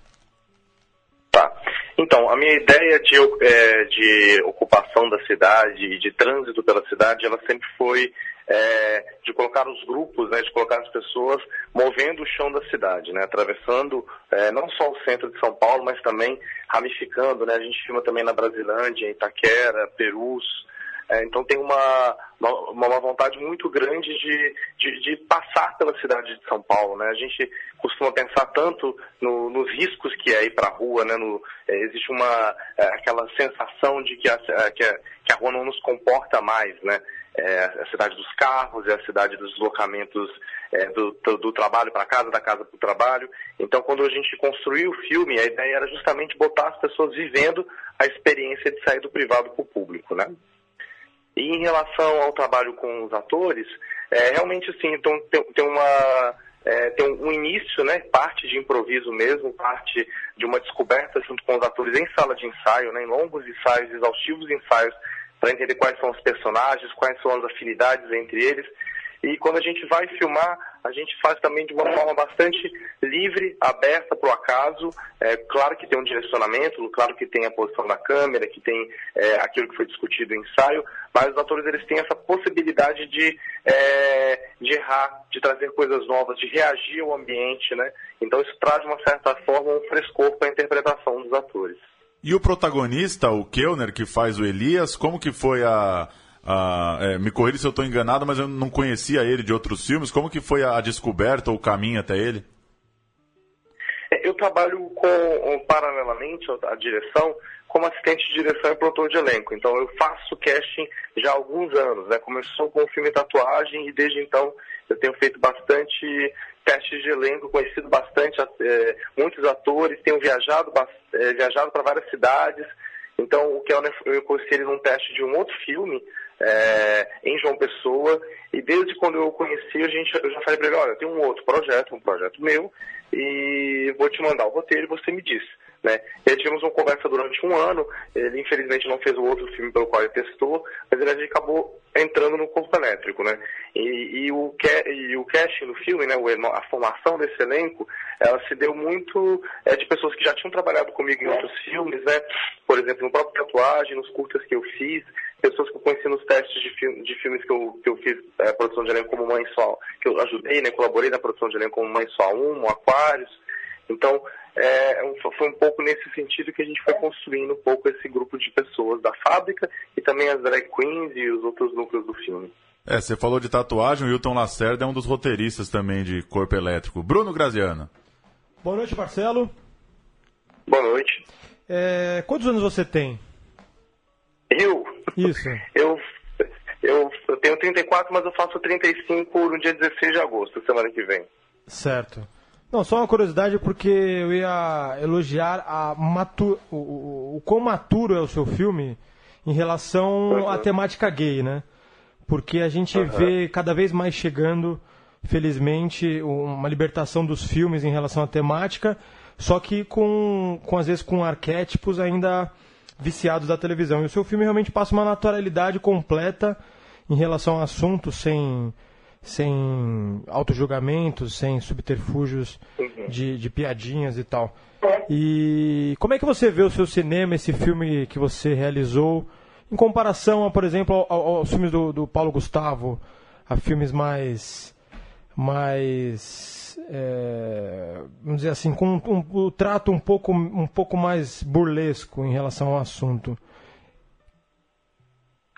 Tá. Então, a minha ideia de, é, de ocupação da cidade e de trânsito pela cidade, ela sempre foi é, de colocar os grupos, né, de colocar as pessoas movendo o chão da cidade, né, atravessando é, não só o centro de São Paulo, mas também ramificando. Né, a gente filma também na Brasilândia, Itaquera, Perus. É, então tem uma, uma, uma, vontade muito grande de, de, de, passar pela cidade de São Paulo. Né? A gente costuma pensar tanto no, nos riscos que é ir para a rua, né? No, é, existe uma, é, aquela sensação de que a, que a, que a rua não nos comporta mais. Né? É a cidade dos carros, é a cidade dos deslocamentos é, do, do, trabalho para casa, da casa para o trabalho. Então, quando a gente construiu o filme, a ideia era justamente botar as pessoas vivendo a experiência de sair do privado para o público, né? E em relação ao trabalho com os atores, é, realmente assim, então tem, tem uma é, tem um, um, início, né, parte de improviso mesmo, parte de uma descoberta junto com os atores em sala de ensaio, né, em longos ensaios, exaustivos ensaios, para entender quais são os personagens, quais são as afinidades entre eles. E quando a gente vai filmar, a gente faz também de uma forma bastante livre, aberta para o acaso. É, claro que tem um direcionamento, claro que tem a posição da câmera, que tem é, aquilo que foi discutido no ensaio, mas os atores eles têm essa possibilidade de, é, de errar, de trazer coisas novas, de reagir ao ambiente, né? Então isso traz, de uma certa forma, um frescor para a interpretação dos atores. E o protagonista, o Kellner, que faz o Elias, como que foi a, ah, é, me corrija se eu estou enganado, mas eu não conhecia ele de outros filmes. Como que foi a, a descoberta ou o caminho até ele? É, eu trabalho com, paralelamente à direção, como assistente de direção e produtor de elenco. Então eu faço casting já há alguns anos. Né? Começou com o filme Tatuagem e desde então eu tenho feito bastante testes de elenco, conhecido bastante é, muitos atores, tenho viajado, é, viajado para várias cidades. Então o que eu conheci ele num teste de um outro filme é, em João Pessoa, e desde quando eu o conheci, a gente, eu já falei para ele, olha, tem um outro projeto, um projeto meu, e vou te mandar o roteiro e você me diz. Né? E aí tivemos uma conversa durante um ano, ele infelizmente não fez o outro filme pelo qual ele testou, mas ele acabou entrando no corpo elétrico, né? E, e, o, e o casting no filme, né, a formação desse elenco, ela se deu muito é, de pessoas que já tinham trabalhado comigo em outros filmes, né? Por exemplo, no próprio tatuagem, nos curtas que eu fiz, pessoas que eu conheci nos testes de, filme, de filmes que eu, que eu fiz é, produção de elenco como Mãe Só, que eu ajudei, né, colaborei na produção de elenco como Mãe Só 1, Aquários. Então, é, foi um pouco nesse sentido que a gente foi construindo um pouco esse grupo de pessoas da fábrica e também as drag queens e os outros núcleos do filme. É, você falou de tatuagem, o Hilton Lacerda é um dos roteiristas também de Corpo Elétrico. Bruno Graziano. Boa noite, Marcelo. Boa noite. É, quantos anos você tem? Eu? Isso. Eu, eu, eu tenho 34, mas eu faço 35 no dia 16 de agosto, semana que vem. Certo. Não, só uma curiosidade, porque eu ia elogiar a matu o, o, o quão maturo é o seu filme em relação uhum. à temática gay, né? Porque a gente uhum. vê cada vez mais chegando, felizmente, uma libertação dos filmes em relação à temática, só que com, com às vezes com arquétipos ainda viciados da televisão. E o seu filme realmente passa uma naturalidade completa em relação ao assunto, sem, sem autojulgamentos, sem subterfúgios uhum. de, de piadinhas e tal. E como é que você vê o seu cinema, esse filme que você realizou, em comparação, a, por exemplo, aos filmes do, do Paulo Gustavo, a filmes mais mais é, vamos dizer assim, com um, um, trato um pouco, um pouco mais burlesco em relação ao assunto?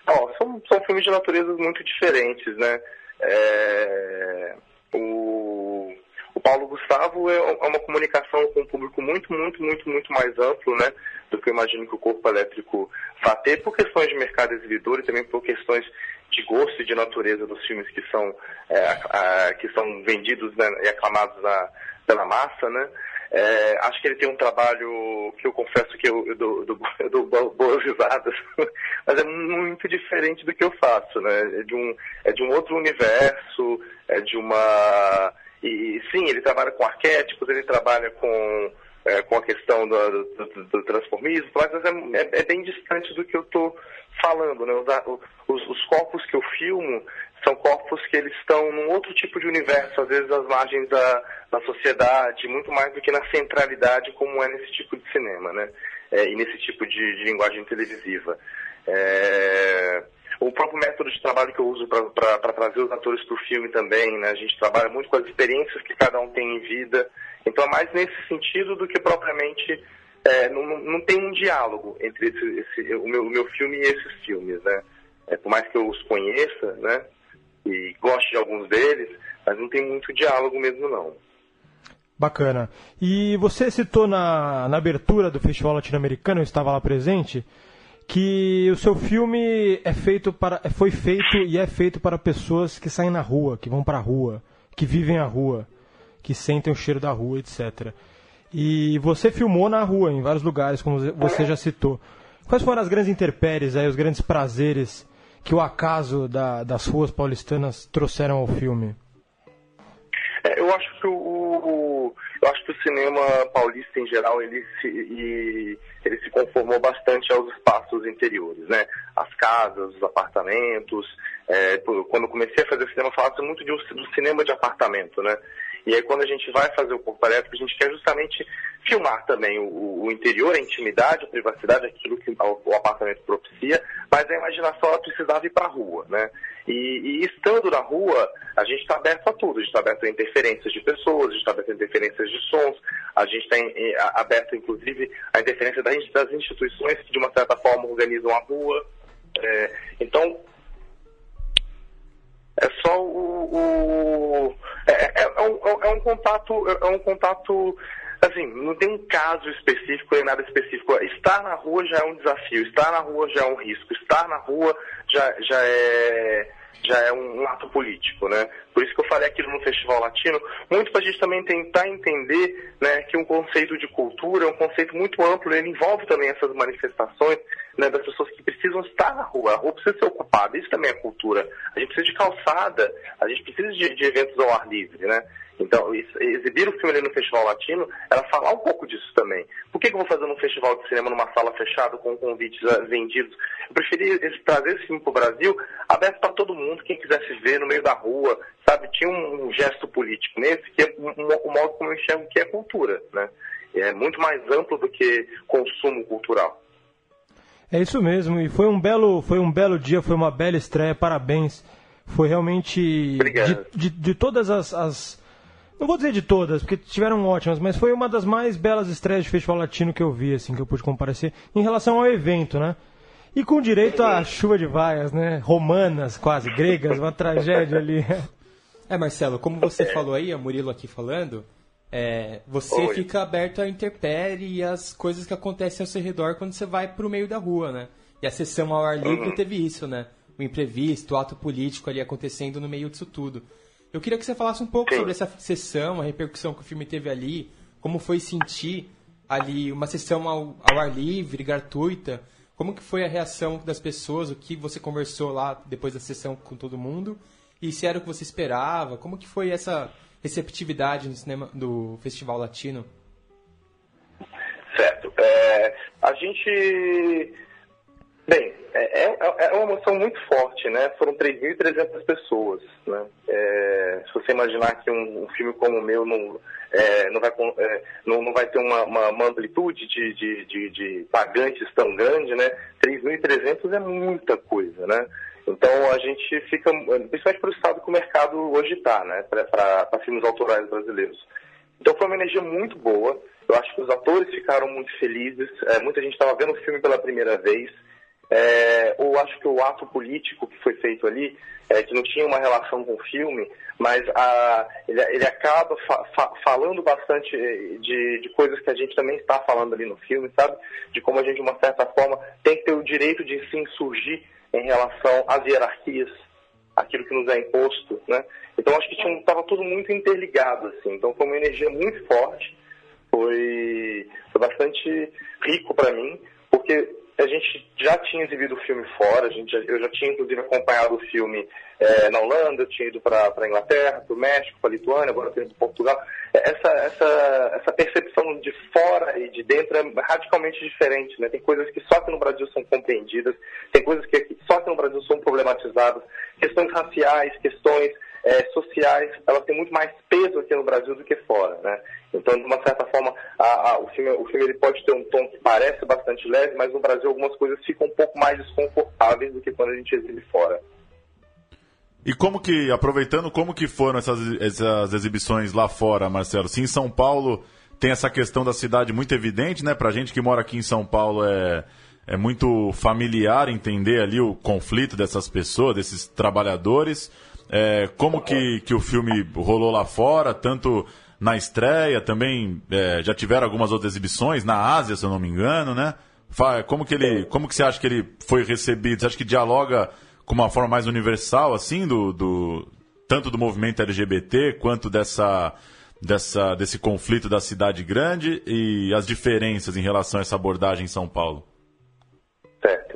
Oh, são, são filmes de naturezas muito diferentes, né? É, o, o Paulo Gustavo é, é uma comunicação com um público muito, muito, muito, muito mais amplo, né? Do que eu imagino que o corpo elétrico vai ter, por questões de mercado exibidor e também por questões de gosto e de natureza dos filmes que são, é, a, que são vendidos né, e aclamados na, pela massa, né? É, acho que ele tem um trabalho que eu confesso que eu, eu, dou, eu dou boas risadas, mas é muito diferente do que eu faço, né? É de um, é de um outro universo, é de uma... E sim, ele trabalha com arquétipos, ele trabalha com, é, com a questão do, do, do transformismo, mas é, é, é, bem distante do que eu estou falando, né? Os, os, os, corpos que eu filmo são corpos que eles estão num outro tipo de universo, às vezes às margens da, da sociedade, muito mais do que na centralidade como é nesse tipo de cinema, né? É, e nesse tipo de, de linguagem televisiva. É, o próprio método de trabalho que eu uso para trazer os atores para o filme também, né? A gente trabalha muito com as experiências que cada um tem em vida. Então é mais nesse sentido do que propriamente é, não, não, tem um diálogo entre esse, esse, o, meu, o meu filme e esses filmes, né? É, por mais que eu os conheça, né? E goste de alguns deles, mas não tem muito diálogo mesmo, não. Bacana. E você citou na, na abertura do Festival Latino-Americano, eu estava lá presente, que o seu filme é feito para, foi feito e é feito para pessoas que saem na rua, que vão para a rua, que vivem a rua, que sentem o cheiro da rua, etc. E você filmou na rua, em vários lugares, como você já citou. Quais foram as grandes intempéries, aí, os grandes prazeres que o acaso da, das ruas paulistanas trouxeram ao filme? É, eu acho que o, o, eu acho que o cinema paulista em geral ele se, e, ele se conformou bastante aos espaços interiores, né? As casas, os apartamentos. É, quando eu comecei a fazer cinema, falava muito de, do cinema de apartamento, né? E aí quando a gente vai fazer o corpo elétrico, a gente quer justamente filmar também o, o interior, a intimidade, a privacidade, aquilo que o, o apartamento propicia, mas a imaginação ela precisava ir para a rua, né? E, e, estando na rua, a gente está aberto a tudo, a gente está aberto a interferências de pessoas, a gente está aberto a interferências de sons, a gente está aberto, inclusive, a interferência das instituições que, de uma certa forma, organizam a rua. É, então, é só o, o é, é, é, um, é, um, contato é um contato assim não tem um caso específico nem nada específico estar na rua já é um desafio estar na rua já é um risco estar na rua já já é já é um, um, ato político, né? Por isso que eu falei aquilo no Festival Latino, muito para a gente também tentar entender né, que um conceito de cultura é um conceito muito amplo, ele envolve também essas manifestações né, das pessoas que precisam estar na rua, a rua precisa ser ocupada, isso também é cultura. A gente precisa de calçada, a gente precisa de, de eventos ao ar livre, né? Então, exibir o filme ali no Festival Latino era falar um pouco disso também. Por que, que eu vou fazer um festival de cinema numa sala fechada com convites ah, vendidos? Eu preferi trazer esse filme para o Brasil aberto para todo mundo, quem quisesse ver no meio da rua, sabe? Tinha um, um gesto político nesse, que é o modo como eu enxergo que é cultura, né? É muito mais amplo do que consumo cultural. É isso mesmo, e foi um belo, foi um belo dia, foi uma bela estreia, parabéns. Foi realmente de, de, de, todas as, as não vou dizer de todas, porque tiveram ótimas, mas foi uma das mais belas estreias de festival latino que eu vi, assim, que eu pude comparecer, em relação ao evento, né? E com direito à chuva de vaias, né? Romanas, quase, gregas, uma tragédia ali. É, Marcelo, como você falou aí, a Murilo aqui falando, é, você Oi. fica aberto à interpérie e às coisas que acontecem ao seu redor quando você vai pro meio da rua, né? E a sessão ao ar livre uhum. teve isso, né? O imprevisto, o ato político ali acontecendo no meio disso tudo. Eu queria que você falasse um pouco Sim. sobre essa sessão, a repercussão que o filme teve ali, como foi sentir ali uma sessão ao, ao ar livre, gratuita, como que foi a reação das pessoas, o que você conversou lá depois da sessão com todo mundo, e se era o que você esperava, como que foi essa receptividade no cinema do Festival Latino? Certo. É, a gente Bem, é, é, é, uma emoção muito forte, né? Foram 3.300 pessoas, né? É, se você imaginar que um, um, filme como o meu não, é, não, vai, é, não, não vai ter uma, uma, uma amplitude de, de, de, de, pagantes tão grande, né? 3.300 é muita coisa, né? Então a gente fica, principalmente para o estado que o mercado hoje está, né? Para filmes autorais brasileiros. Então foi uma energia muito boa. Eu acho que os atores ficaram muito felizes. É, muita gente estava vendo o filme pela primeira vez. É, ou acho que o ato político que foi feito ali, é, que não tinha uma relação com o filme, mas a, ele, ele, acaba fa, fa, falando bastante de, de, coisas que a gente também está falando ali no filme, sabe? De como a gente, de uma certa forma, tem que ter o direito de se insurgir em relação às hierarquias, aquilo que nos é imposto, né? Então acho que estava tudo muito interligado, assim. Então foi uma energia muito forte, foi, foi bastante rico para mim, porque a gente já tinha exibido o filme fora, a gente, eu já tinha inclusive acompanhado o filme é, na Holanda, eu tinha ido para a Inglaterra, para o México, para a Lituânia, agora indo para Portugal. Essa, essa, essa percepção de fora e de dentro é radicalmente diferente. Né? Tem coisas que só aqui no Brasil são compreendidas, tem coisas que só aqui no Brasil são problematizadas, questões raciais, questões é, sociais, elas têm muito mais peso aqui no Brasil do que fora, né? Então, de uma certa forma, a, a, o filme, o filme ele pode ter um tom que parece bastante leve, mas no Brasil algumas coisas ficam um pouco mais desconfortáveis do que quando a gente exibe fora. E como que, aproveitando, como que foram essas, essas exibições lá fora, Marcelo? Sim, em São Paulo tem essa questão da cidade muito evidente, né? Pra gente que mora aqui em São Paulo é, é muito familiar entender ali o conflito dessas pessoas, desses trabalhadores. É, como que, que o filme rolou lá fora, tanto na estreia, também é, já tiveram algumas outras exibições, na Ásia, se eu não me engano, né? Como que, ele, como que você acha que ele foi recebido? Você acha que dialoga com uma forma mais universal, assim, do, do tanto do movimento LGBT quanto dessa, dessa, desse conflito da cidade grande e as diferenças em relação a essa abordagem em São Paulo? Certo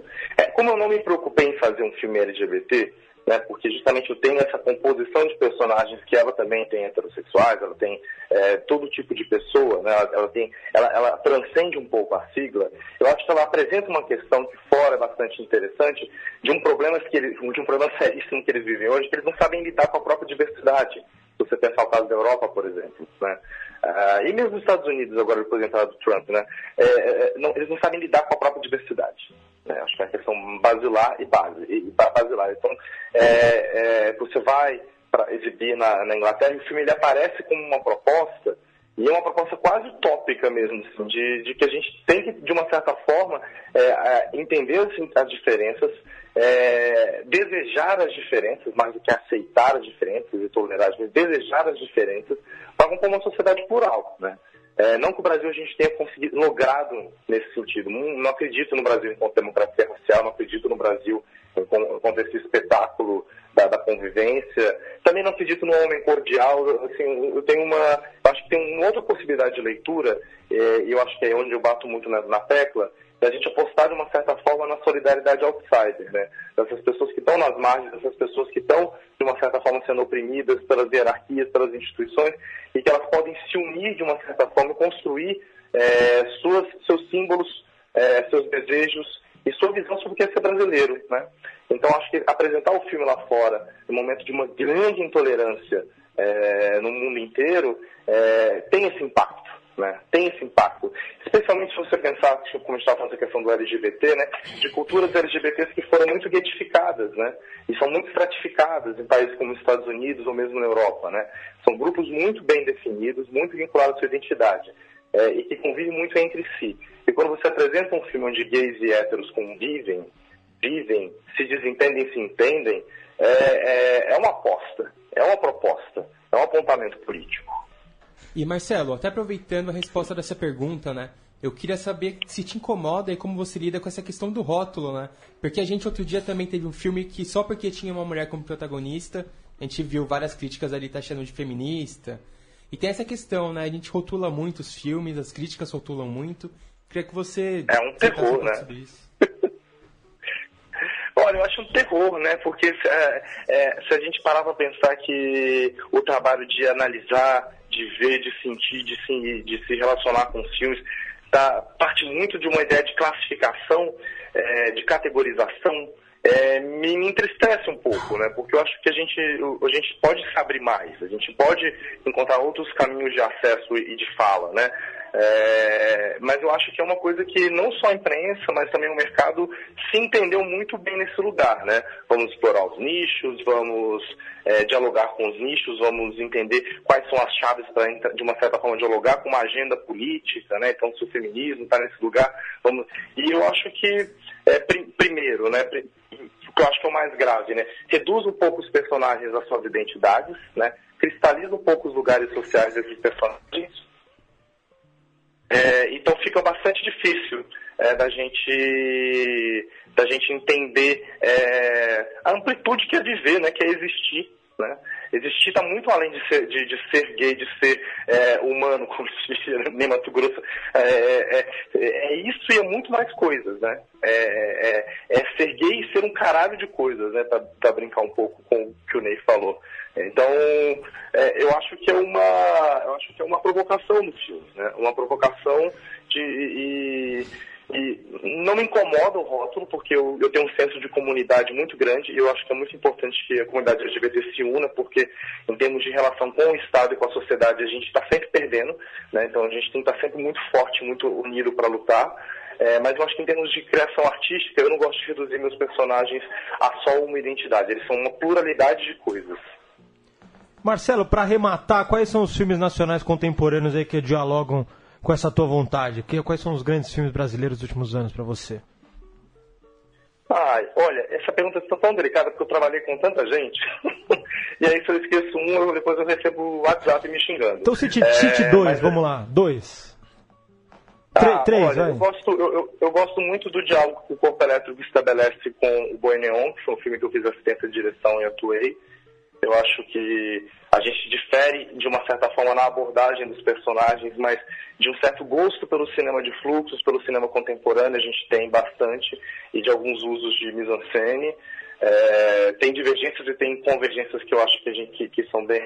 como eu não me preocupei em fazer um filme LGBT, né, porque justamente eu tenho essa composição de personagens que ela também tem heterossexuais, ela tem é, todo tipo de pessoa, né, ela, ela, tem, ela, ela, transcende um pouco a sigla. Eu acho que ela apresenta uma questão que fora é bastante interessante de um problema que eles, de um problema seríssimo que eles vivem hoje, que eles não sabem lidar com a própria diversidade. Se você pensar o caso da Europa, por exemplo, né? Uh, e mesmo nos Estados Unidos, agora depois da entrada do Trump, né? É, é, não, eles não sabem lidar com a própria diversidade. Né? Acho que é a questão basilar e base. E, basilar. Então, é, é, você vai para exibir na, na, Inglaterra e o filme ele aparece como uma proposta, e é uma proposta quase utópica mesmo, assim, de, de, que a gente tem que, de uma certa forma, é, entender assim, as diferenças, é, desejar as diferenças, mais do que aceitar as diferenças e tolerar, mas desejar as diferenças para compor uma sociedade plural, né? É, não que o Brasil a gente tenha conseguido, logrado nesse sentido. Não, não acredito no Brasil enquanto democracia racial, não acredito no Brasil enquanto esse espetáculo da, da, convivência. Também não acredito no homem cordial. Assim, eu tenho uma, acho que tem uma outra possibilidade de leitura, é, e eu acho que é onde eu bato muito na, na tecla, da gente apostar de uma certa forma na solidariedade outsider, né? Dessas pessoas que estão nas margens, dessas pessoas que estão, de uma certa forma, sendo oprimidas pelas hierarquias, pelas instituições, e que elas podem se unir de uma certa forma e construir é, suas, seus símbolos, é, seus desejos e sua visão sobre o que é ser brasileiro, né? Então, acho que apresentar o filme lá fora, no momento de uma grande intolerância é, no mundo inteiro, é, tem esse impacto né? Tem esse impacto. Especialmente se você pensar, como estava falando a questão do LGBT, né? De culturas LGBTs que foram muito getificadas, né? E são muito estratificadas em países como os Estados Unidos ou mesmo na Europa, né? São grupos muito bem definidos, muito vinculados à sua identidade. É, e que convivem muito entre si. E quando você apresenta um filme onde gays e héteros convivem, vivem, se desentendem, se entendem, é, é, é uma aposta, é uma proposta, é um apontamento político. E Marcelo, até aproveitando a resposta dessa pergunta, né? Eu queria saber se te incomoda e como você lida com essa questão do rótulo, né? Porque a gente outro dia também teve um filme que só porque tinha uma mulher como protagonista, a gente viu várias críticas ali taxando de feminista. E tem essa questão, né? A gente rotula muito os filmes, as críticas rotulam muito. Queria que você. É um terror, né? Olha, eu acho um terror, né? Porque é, é, se a gente parar para pensar que o trabalho de analisar de ver, de sentir, de se, de se relacionar com os filmes, tá, parte muito de uma ideia de classificação, é, de categorização, é, me, entristece um pouco, né? Porque eu acho que a gente, a gente pode se abrir mais, a gente pode encontrar outros caminhos de acesso e de fala, né? É, mas eu acho que é uma coisa que não só a imprensa, mas também o mercado se entendeu muito bem nesse lugar, né? Vamos explorar os nichos, vamos é, dialogar com os nichos, vamos entender quais são as chaves para, de uma certa forma, dialogar com uma agenda política, né? Então, se o feminismo está nesse lugar, vamos... E eu acho que, é, prim, primeiro, né? o que eu acho que é o mais grave, né? Reduz um pouco os personagens às suas identidades, né? Cristaliza um pouco os lugares sociais desses personagens, é, então fica bastante difícil é, da gente da gente entender é, a amplitude que é viver, né, que é existir. Né? Existir está muito além de ser, de, de ser gay, de ser é, humano, como se diz em Mato Grosso. É, é, é, isso e é muito mais coisas, né? É, é, ser gay e ser um caralho de coisas, né? Para brincar um pouco com o que o Ney falou. Então, é, eu acho que é uma, eu acho que é uma provocação no filme, né? Uma provocação de e, e não me incomoda o rótulo, porque eu, eu, tenho um senso de comunidade muito grande e eu acho que é muito importante que a comunidade LGBT se una, porque em termos de relação com o Estado e com a sociedade a gente está sempre perdendo, né? Então a gente tem que estar tá sempre muito forte, muito unido para lutar. É, mas eu acho que em termos de criação artística, eu não gosto de reduzir meus personagens a só uma identidade. Eles são uma pluralidade de coisas. Marcelo, para arrematar, quais são os filmes nacionais contemporâneos aí que dialogam com essa tua vontade? quais são os grandes filmes brasileiros dos últimos anos para você? Ai, olha, essa pergunta está tão delicada porque eu trabalhei com tanta gente. e aí, se eu esqueço um, eu, depois eu recebo o WhatsApp me xingando. Então, cite, é, dois, mas... vamos lá. Dois. Ah, três, olha, vai. Eu gosto, eu, eu, eu, gosto muito do diálogo que o Corpo Elétrico estabelece com o Boi Neon, que foi um filme que eu fiz assistência de direção e atuei. Eu acho que a gente difere de uma certa forma na abordagem dos personagens, mas de um certo gosto pelo cinema de fluxos, pelo cinema contemporâneo, a gente tem bastante, e de alguns usos de mise-en-scène. É, tem divergências e tem convergências que eu acho que, gente, que, que são bem,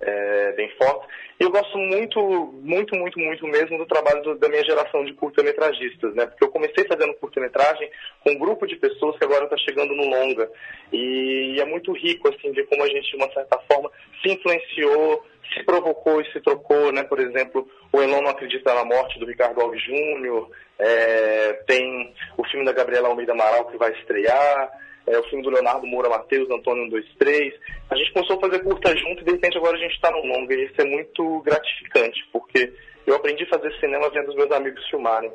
é, bem fortes. E eu gosto muito, muito, muito, muito mesmo do trabalho do, da minha geração de curta-metragistas, né? Porque eu comecei fazendo curta-metragem com um grupo de pessoas que agora está chegando no longa. E, e é muito rico, assim, ver como a gente, de uma certa forma, se influenciou, se provocou e se trocou, né? Por exemplo, o Elon não acredita na morte do Ricardo Alves Júnior, é, tem o filme da Gabriela Almeida Amaral que vai estrear, é, o filme do Leonardo Moura Matheus, Antônio 123. A gente começou a fazer curta junto e de repente agora a gente está no longa. E isso é muito gratificante, porque eu aprendi a fazer cinema vendo os meus amigos filmarem.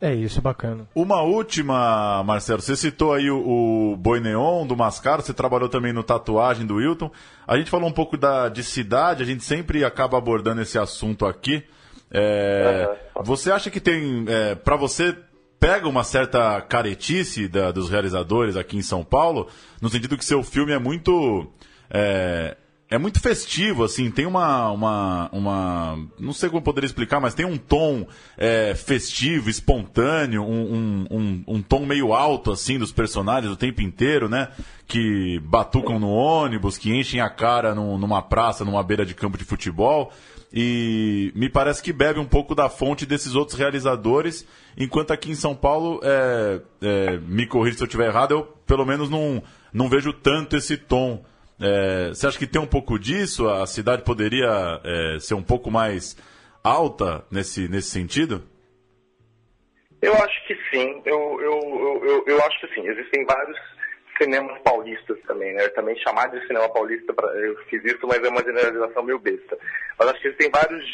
É isso, bacana. Uma última, Marcelo. Você citou aí o, o Boi Neon do Mascaro, você trabalhou também no Tatuagem do Wilton. A gente falou um pouco da, de cidade, a gente sempre acaba abordando esse assunto aqui. É, uhum. Você acha que tem, é, para você, pega uma certa caretice da, dos realizadores aqui em São Paulo, no sentido que seu filme é muito. É, é muito festivo, assim, tem uma, uma, uma. Não sei como eu poderia explicar, mas tem um tom é, festivo, espontâneo, um, um, um, um, tom meio alto, assim, dos personagens o tempo inteiro, né? Que batucam no ônibus, que enchem a cara numa praça, numa beira de campo de futebol e me parece que bebe um pouco da fonte desses outros realizadores, enquanto aqui em São Paulo, é, é, me corrija se eu estiver errado, eu pelo menos não, não vejo tanto esse tom. É, você acha que tem um pouco disso? A cidade poderia é, ser um pouco mais alta nesse, nesse sentido? Eu acho que sim. Eu, eu, eu, eu, acho que sim. Existem vários cinemas paulistas também, né? Também chamar de cinema paulista, pra, eu fiz isso, mas é uma generalização meio besta. Mas acho que tem vários,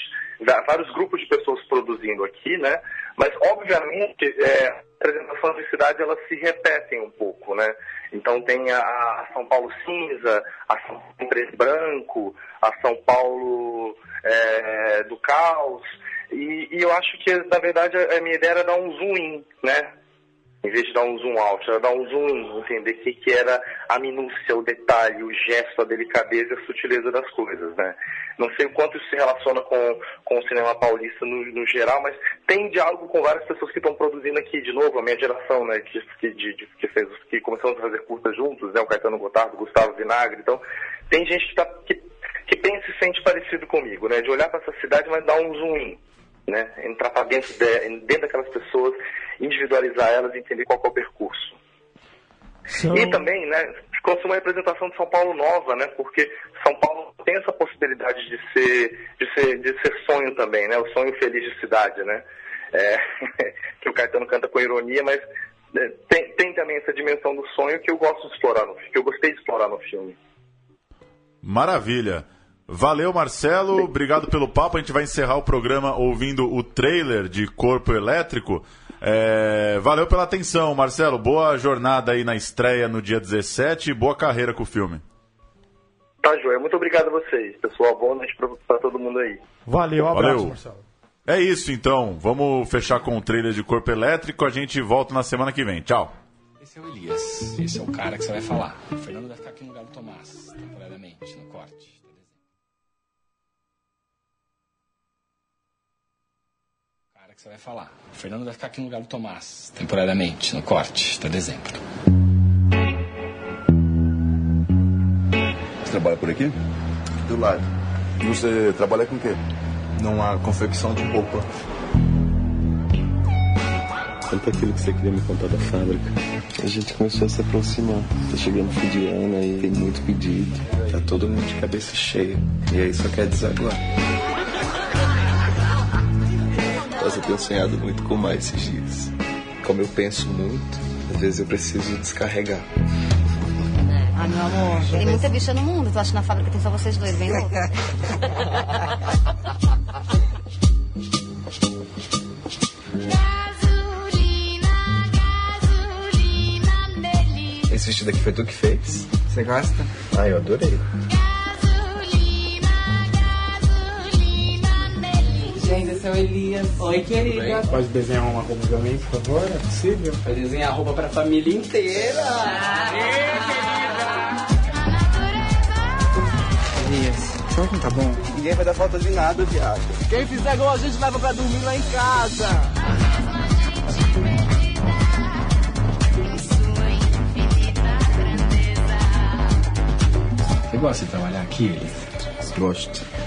vários grupos de pessoas produzindo aqui, né? Mas, obviamente, é, apresentações de cidade, elas se repetem um pouco, né? Então tem a, a São Paulo cinza, a São Paulo branco, a São Paulo é, do caos, e, e, eu acho que, na verdade, a, minha ideia era dar um zoom in, né? Em vez de dar um zoom out, era dar um zoom in, entender o que, que era a minúcia, o detalhe, o gesto, a delicadeza a sutileza das coisas, né? Não sei o quanto isso se relaciona com, com o cinema paulista no, no geral, mas tem diálogo com várias pessoas que estão produzindo aqui, de novo, a minha geração, né, que, que, de, que, fez, que começamos a fazer curtas juntos, né, o Caetano Gotardo, o Gustavo Vinagre, então tem gente que, tá, que, que pensa e sente parecido comigo, né, de olhar para essa cidade, mas dar um zoom in, né, entrar para dentro, de, dentro daquelas pessoas individualizar elas e entender qual é o percurso. São... E também, né, ficou uma representação de São Paulo nova, né, porque São Paulo tem essa possibilidade de ser, de ser, de ser sonho também, né, o sonho feliz de cidade, né, é, que o Caetano canta com ironia, mas é, tem, tem também essa dimensão do sonho que eu gosto de explorar, no, que eu gostei de explorar no filme. Maravilha. Valeu, Marcelo. Obrigado pelo papo. A gente vai encerrar o programa ouvindo o trailer de Corpo Elétrico. É, valeu pela atenção, Marcelo. Boa jornada aí na estreia no dia 17 e boa carreira com o filme. Tá, Joia. Muito obrigado a vocês, pessoal. Boa noite pra, pra todo mundo aí. Valeu, um abraço, valeu. Marcelo. É isso então. Vamos fechar com o trailer de Corpo Elétrico. A gente volta na semana que vem. Tchau. Esse é o Elias. Esse é o cara que você vai falar. O Fernando vai ficar aqui no lugar do Tomás, temporariamente, no corte. Que você vai falar. O Fernando vai ficar aqui no lugar do Tomás, temporariamente, no corte, até dezembro. Você trabalha por aqui? Do lado. E você trabalha com o quê? Numa confecção de roupa. Conta aquilo que você queria me contar da fábrica. A gente começou a se aproximar. Tá chegando fim de ano aí, tem muito pedido. Tá todo mundo de cabeça cheia. E aí só quer desaguar. Eu tenho sonhado muito com mais esses dias. Como eu penso muito, às vezes eu preciso descarregar. Ah, meu amor, tem muita bicha no mundo. Tu acha que na fábrica tem só vocês dois, vem louco? Esse vestido aqui foi tu que fez? Você gosta? Ah, eu adorei. É o Elias. Oi, querida. Pode desenhar uma roupa pra mim, por favor? É possível? Pode desenhar roupa pra família inteira. Aê, querida! Elias, será que não tá bom? Ninguém vai dar falta de nada, viado. Quem fizer igual a gente leva pra dormir lá em casa. Você gosta de trabalhar aqui, Elias? Gosto.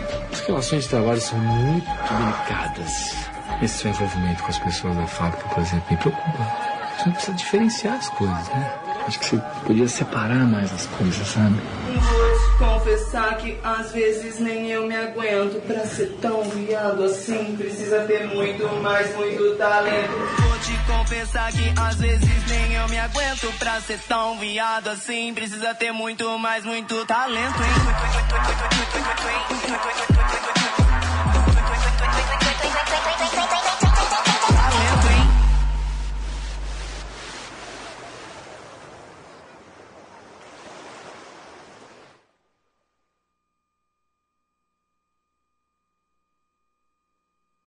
Relações de trabalho são muito delicadas. Esse seu envolvimento com as pessoas da fábrica, por exemplo, me preocupa. Você não precisa diferenciar as coisas, né? Acho que você podia separar mais as coisas, sabe? Vou confessar que às vezes nem eu me aguento pra ser tão viado assim. Precisa ter muito mais, muito talento. Vou te confessar que às vezes eu me aguento pra ser tão viado assim. Precisa ter muito mais, muito talento, hein?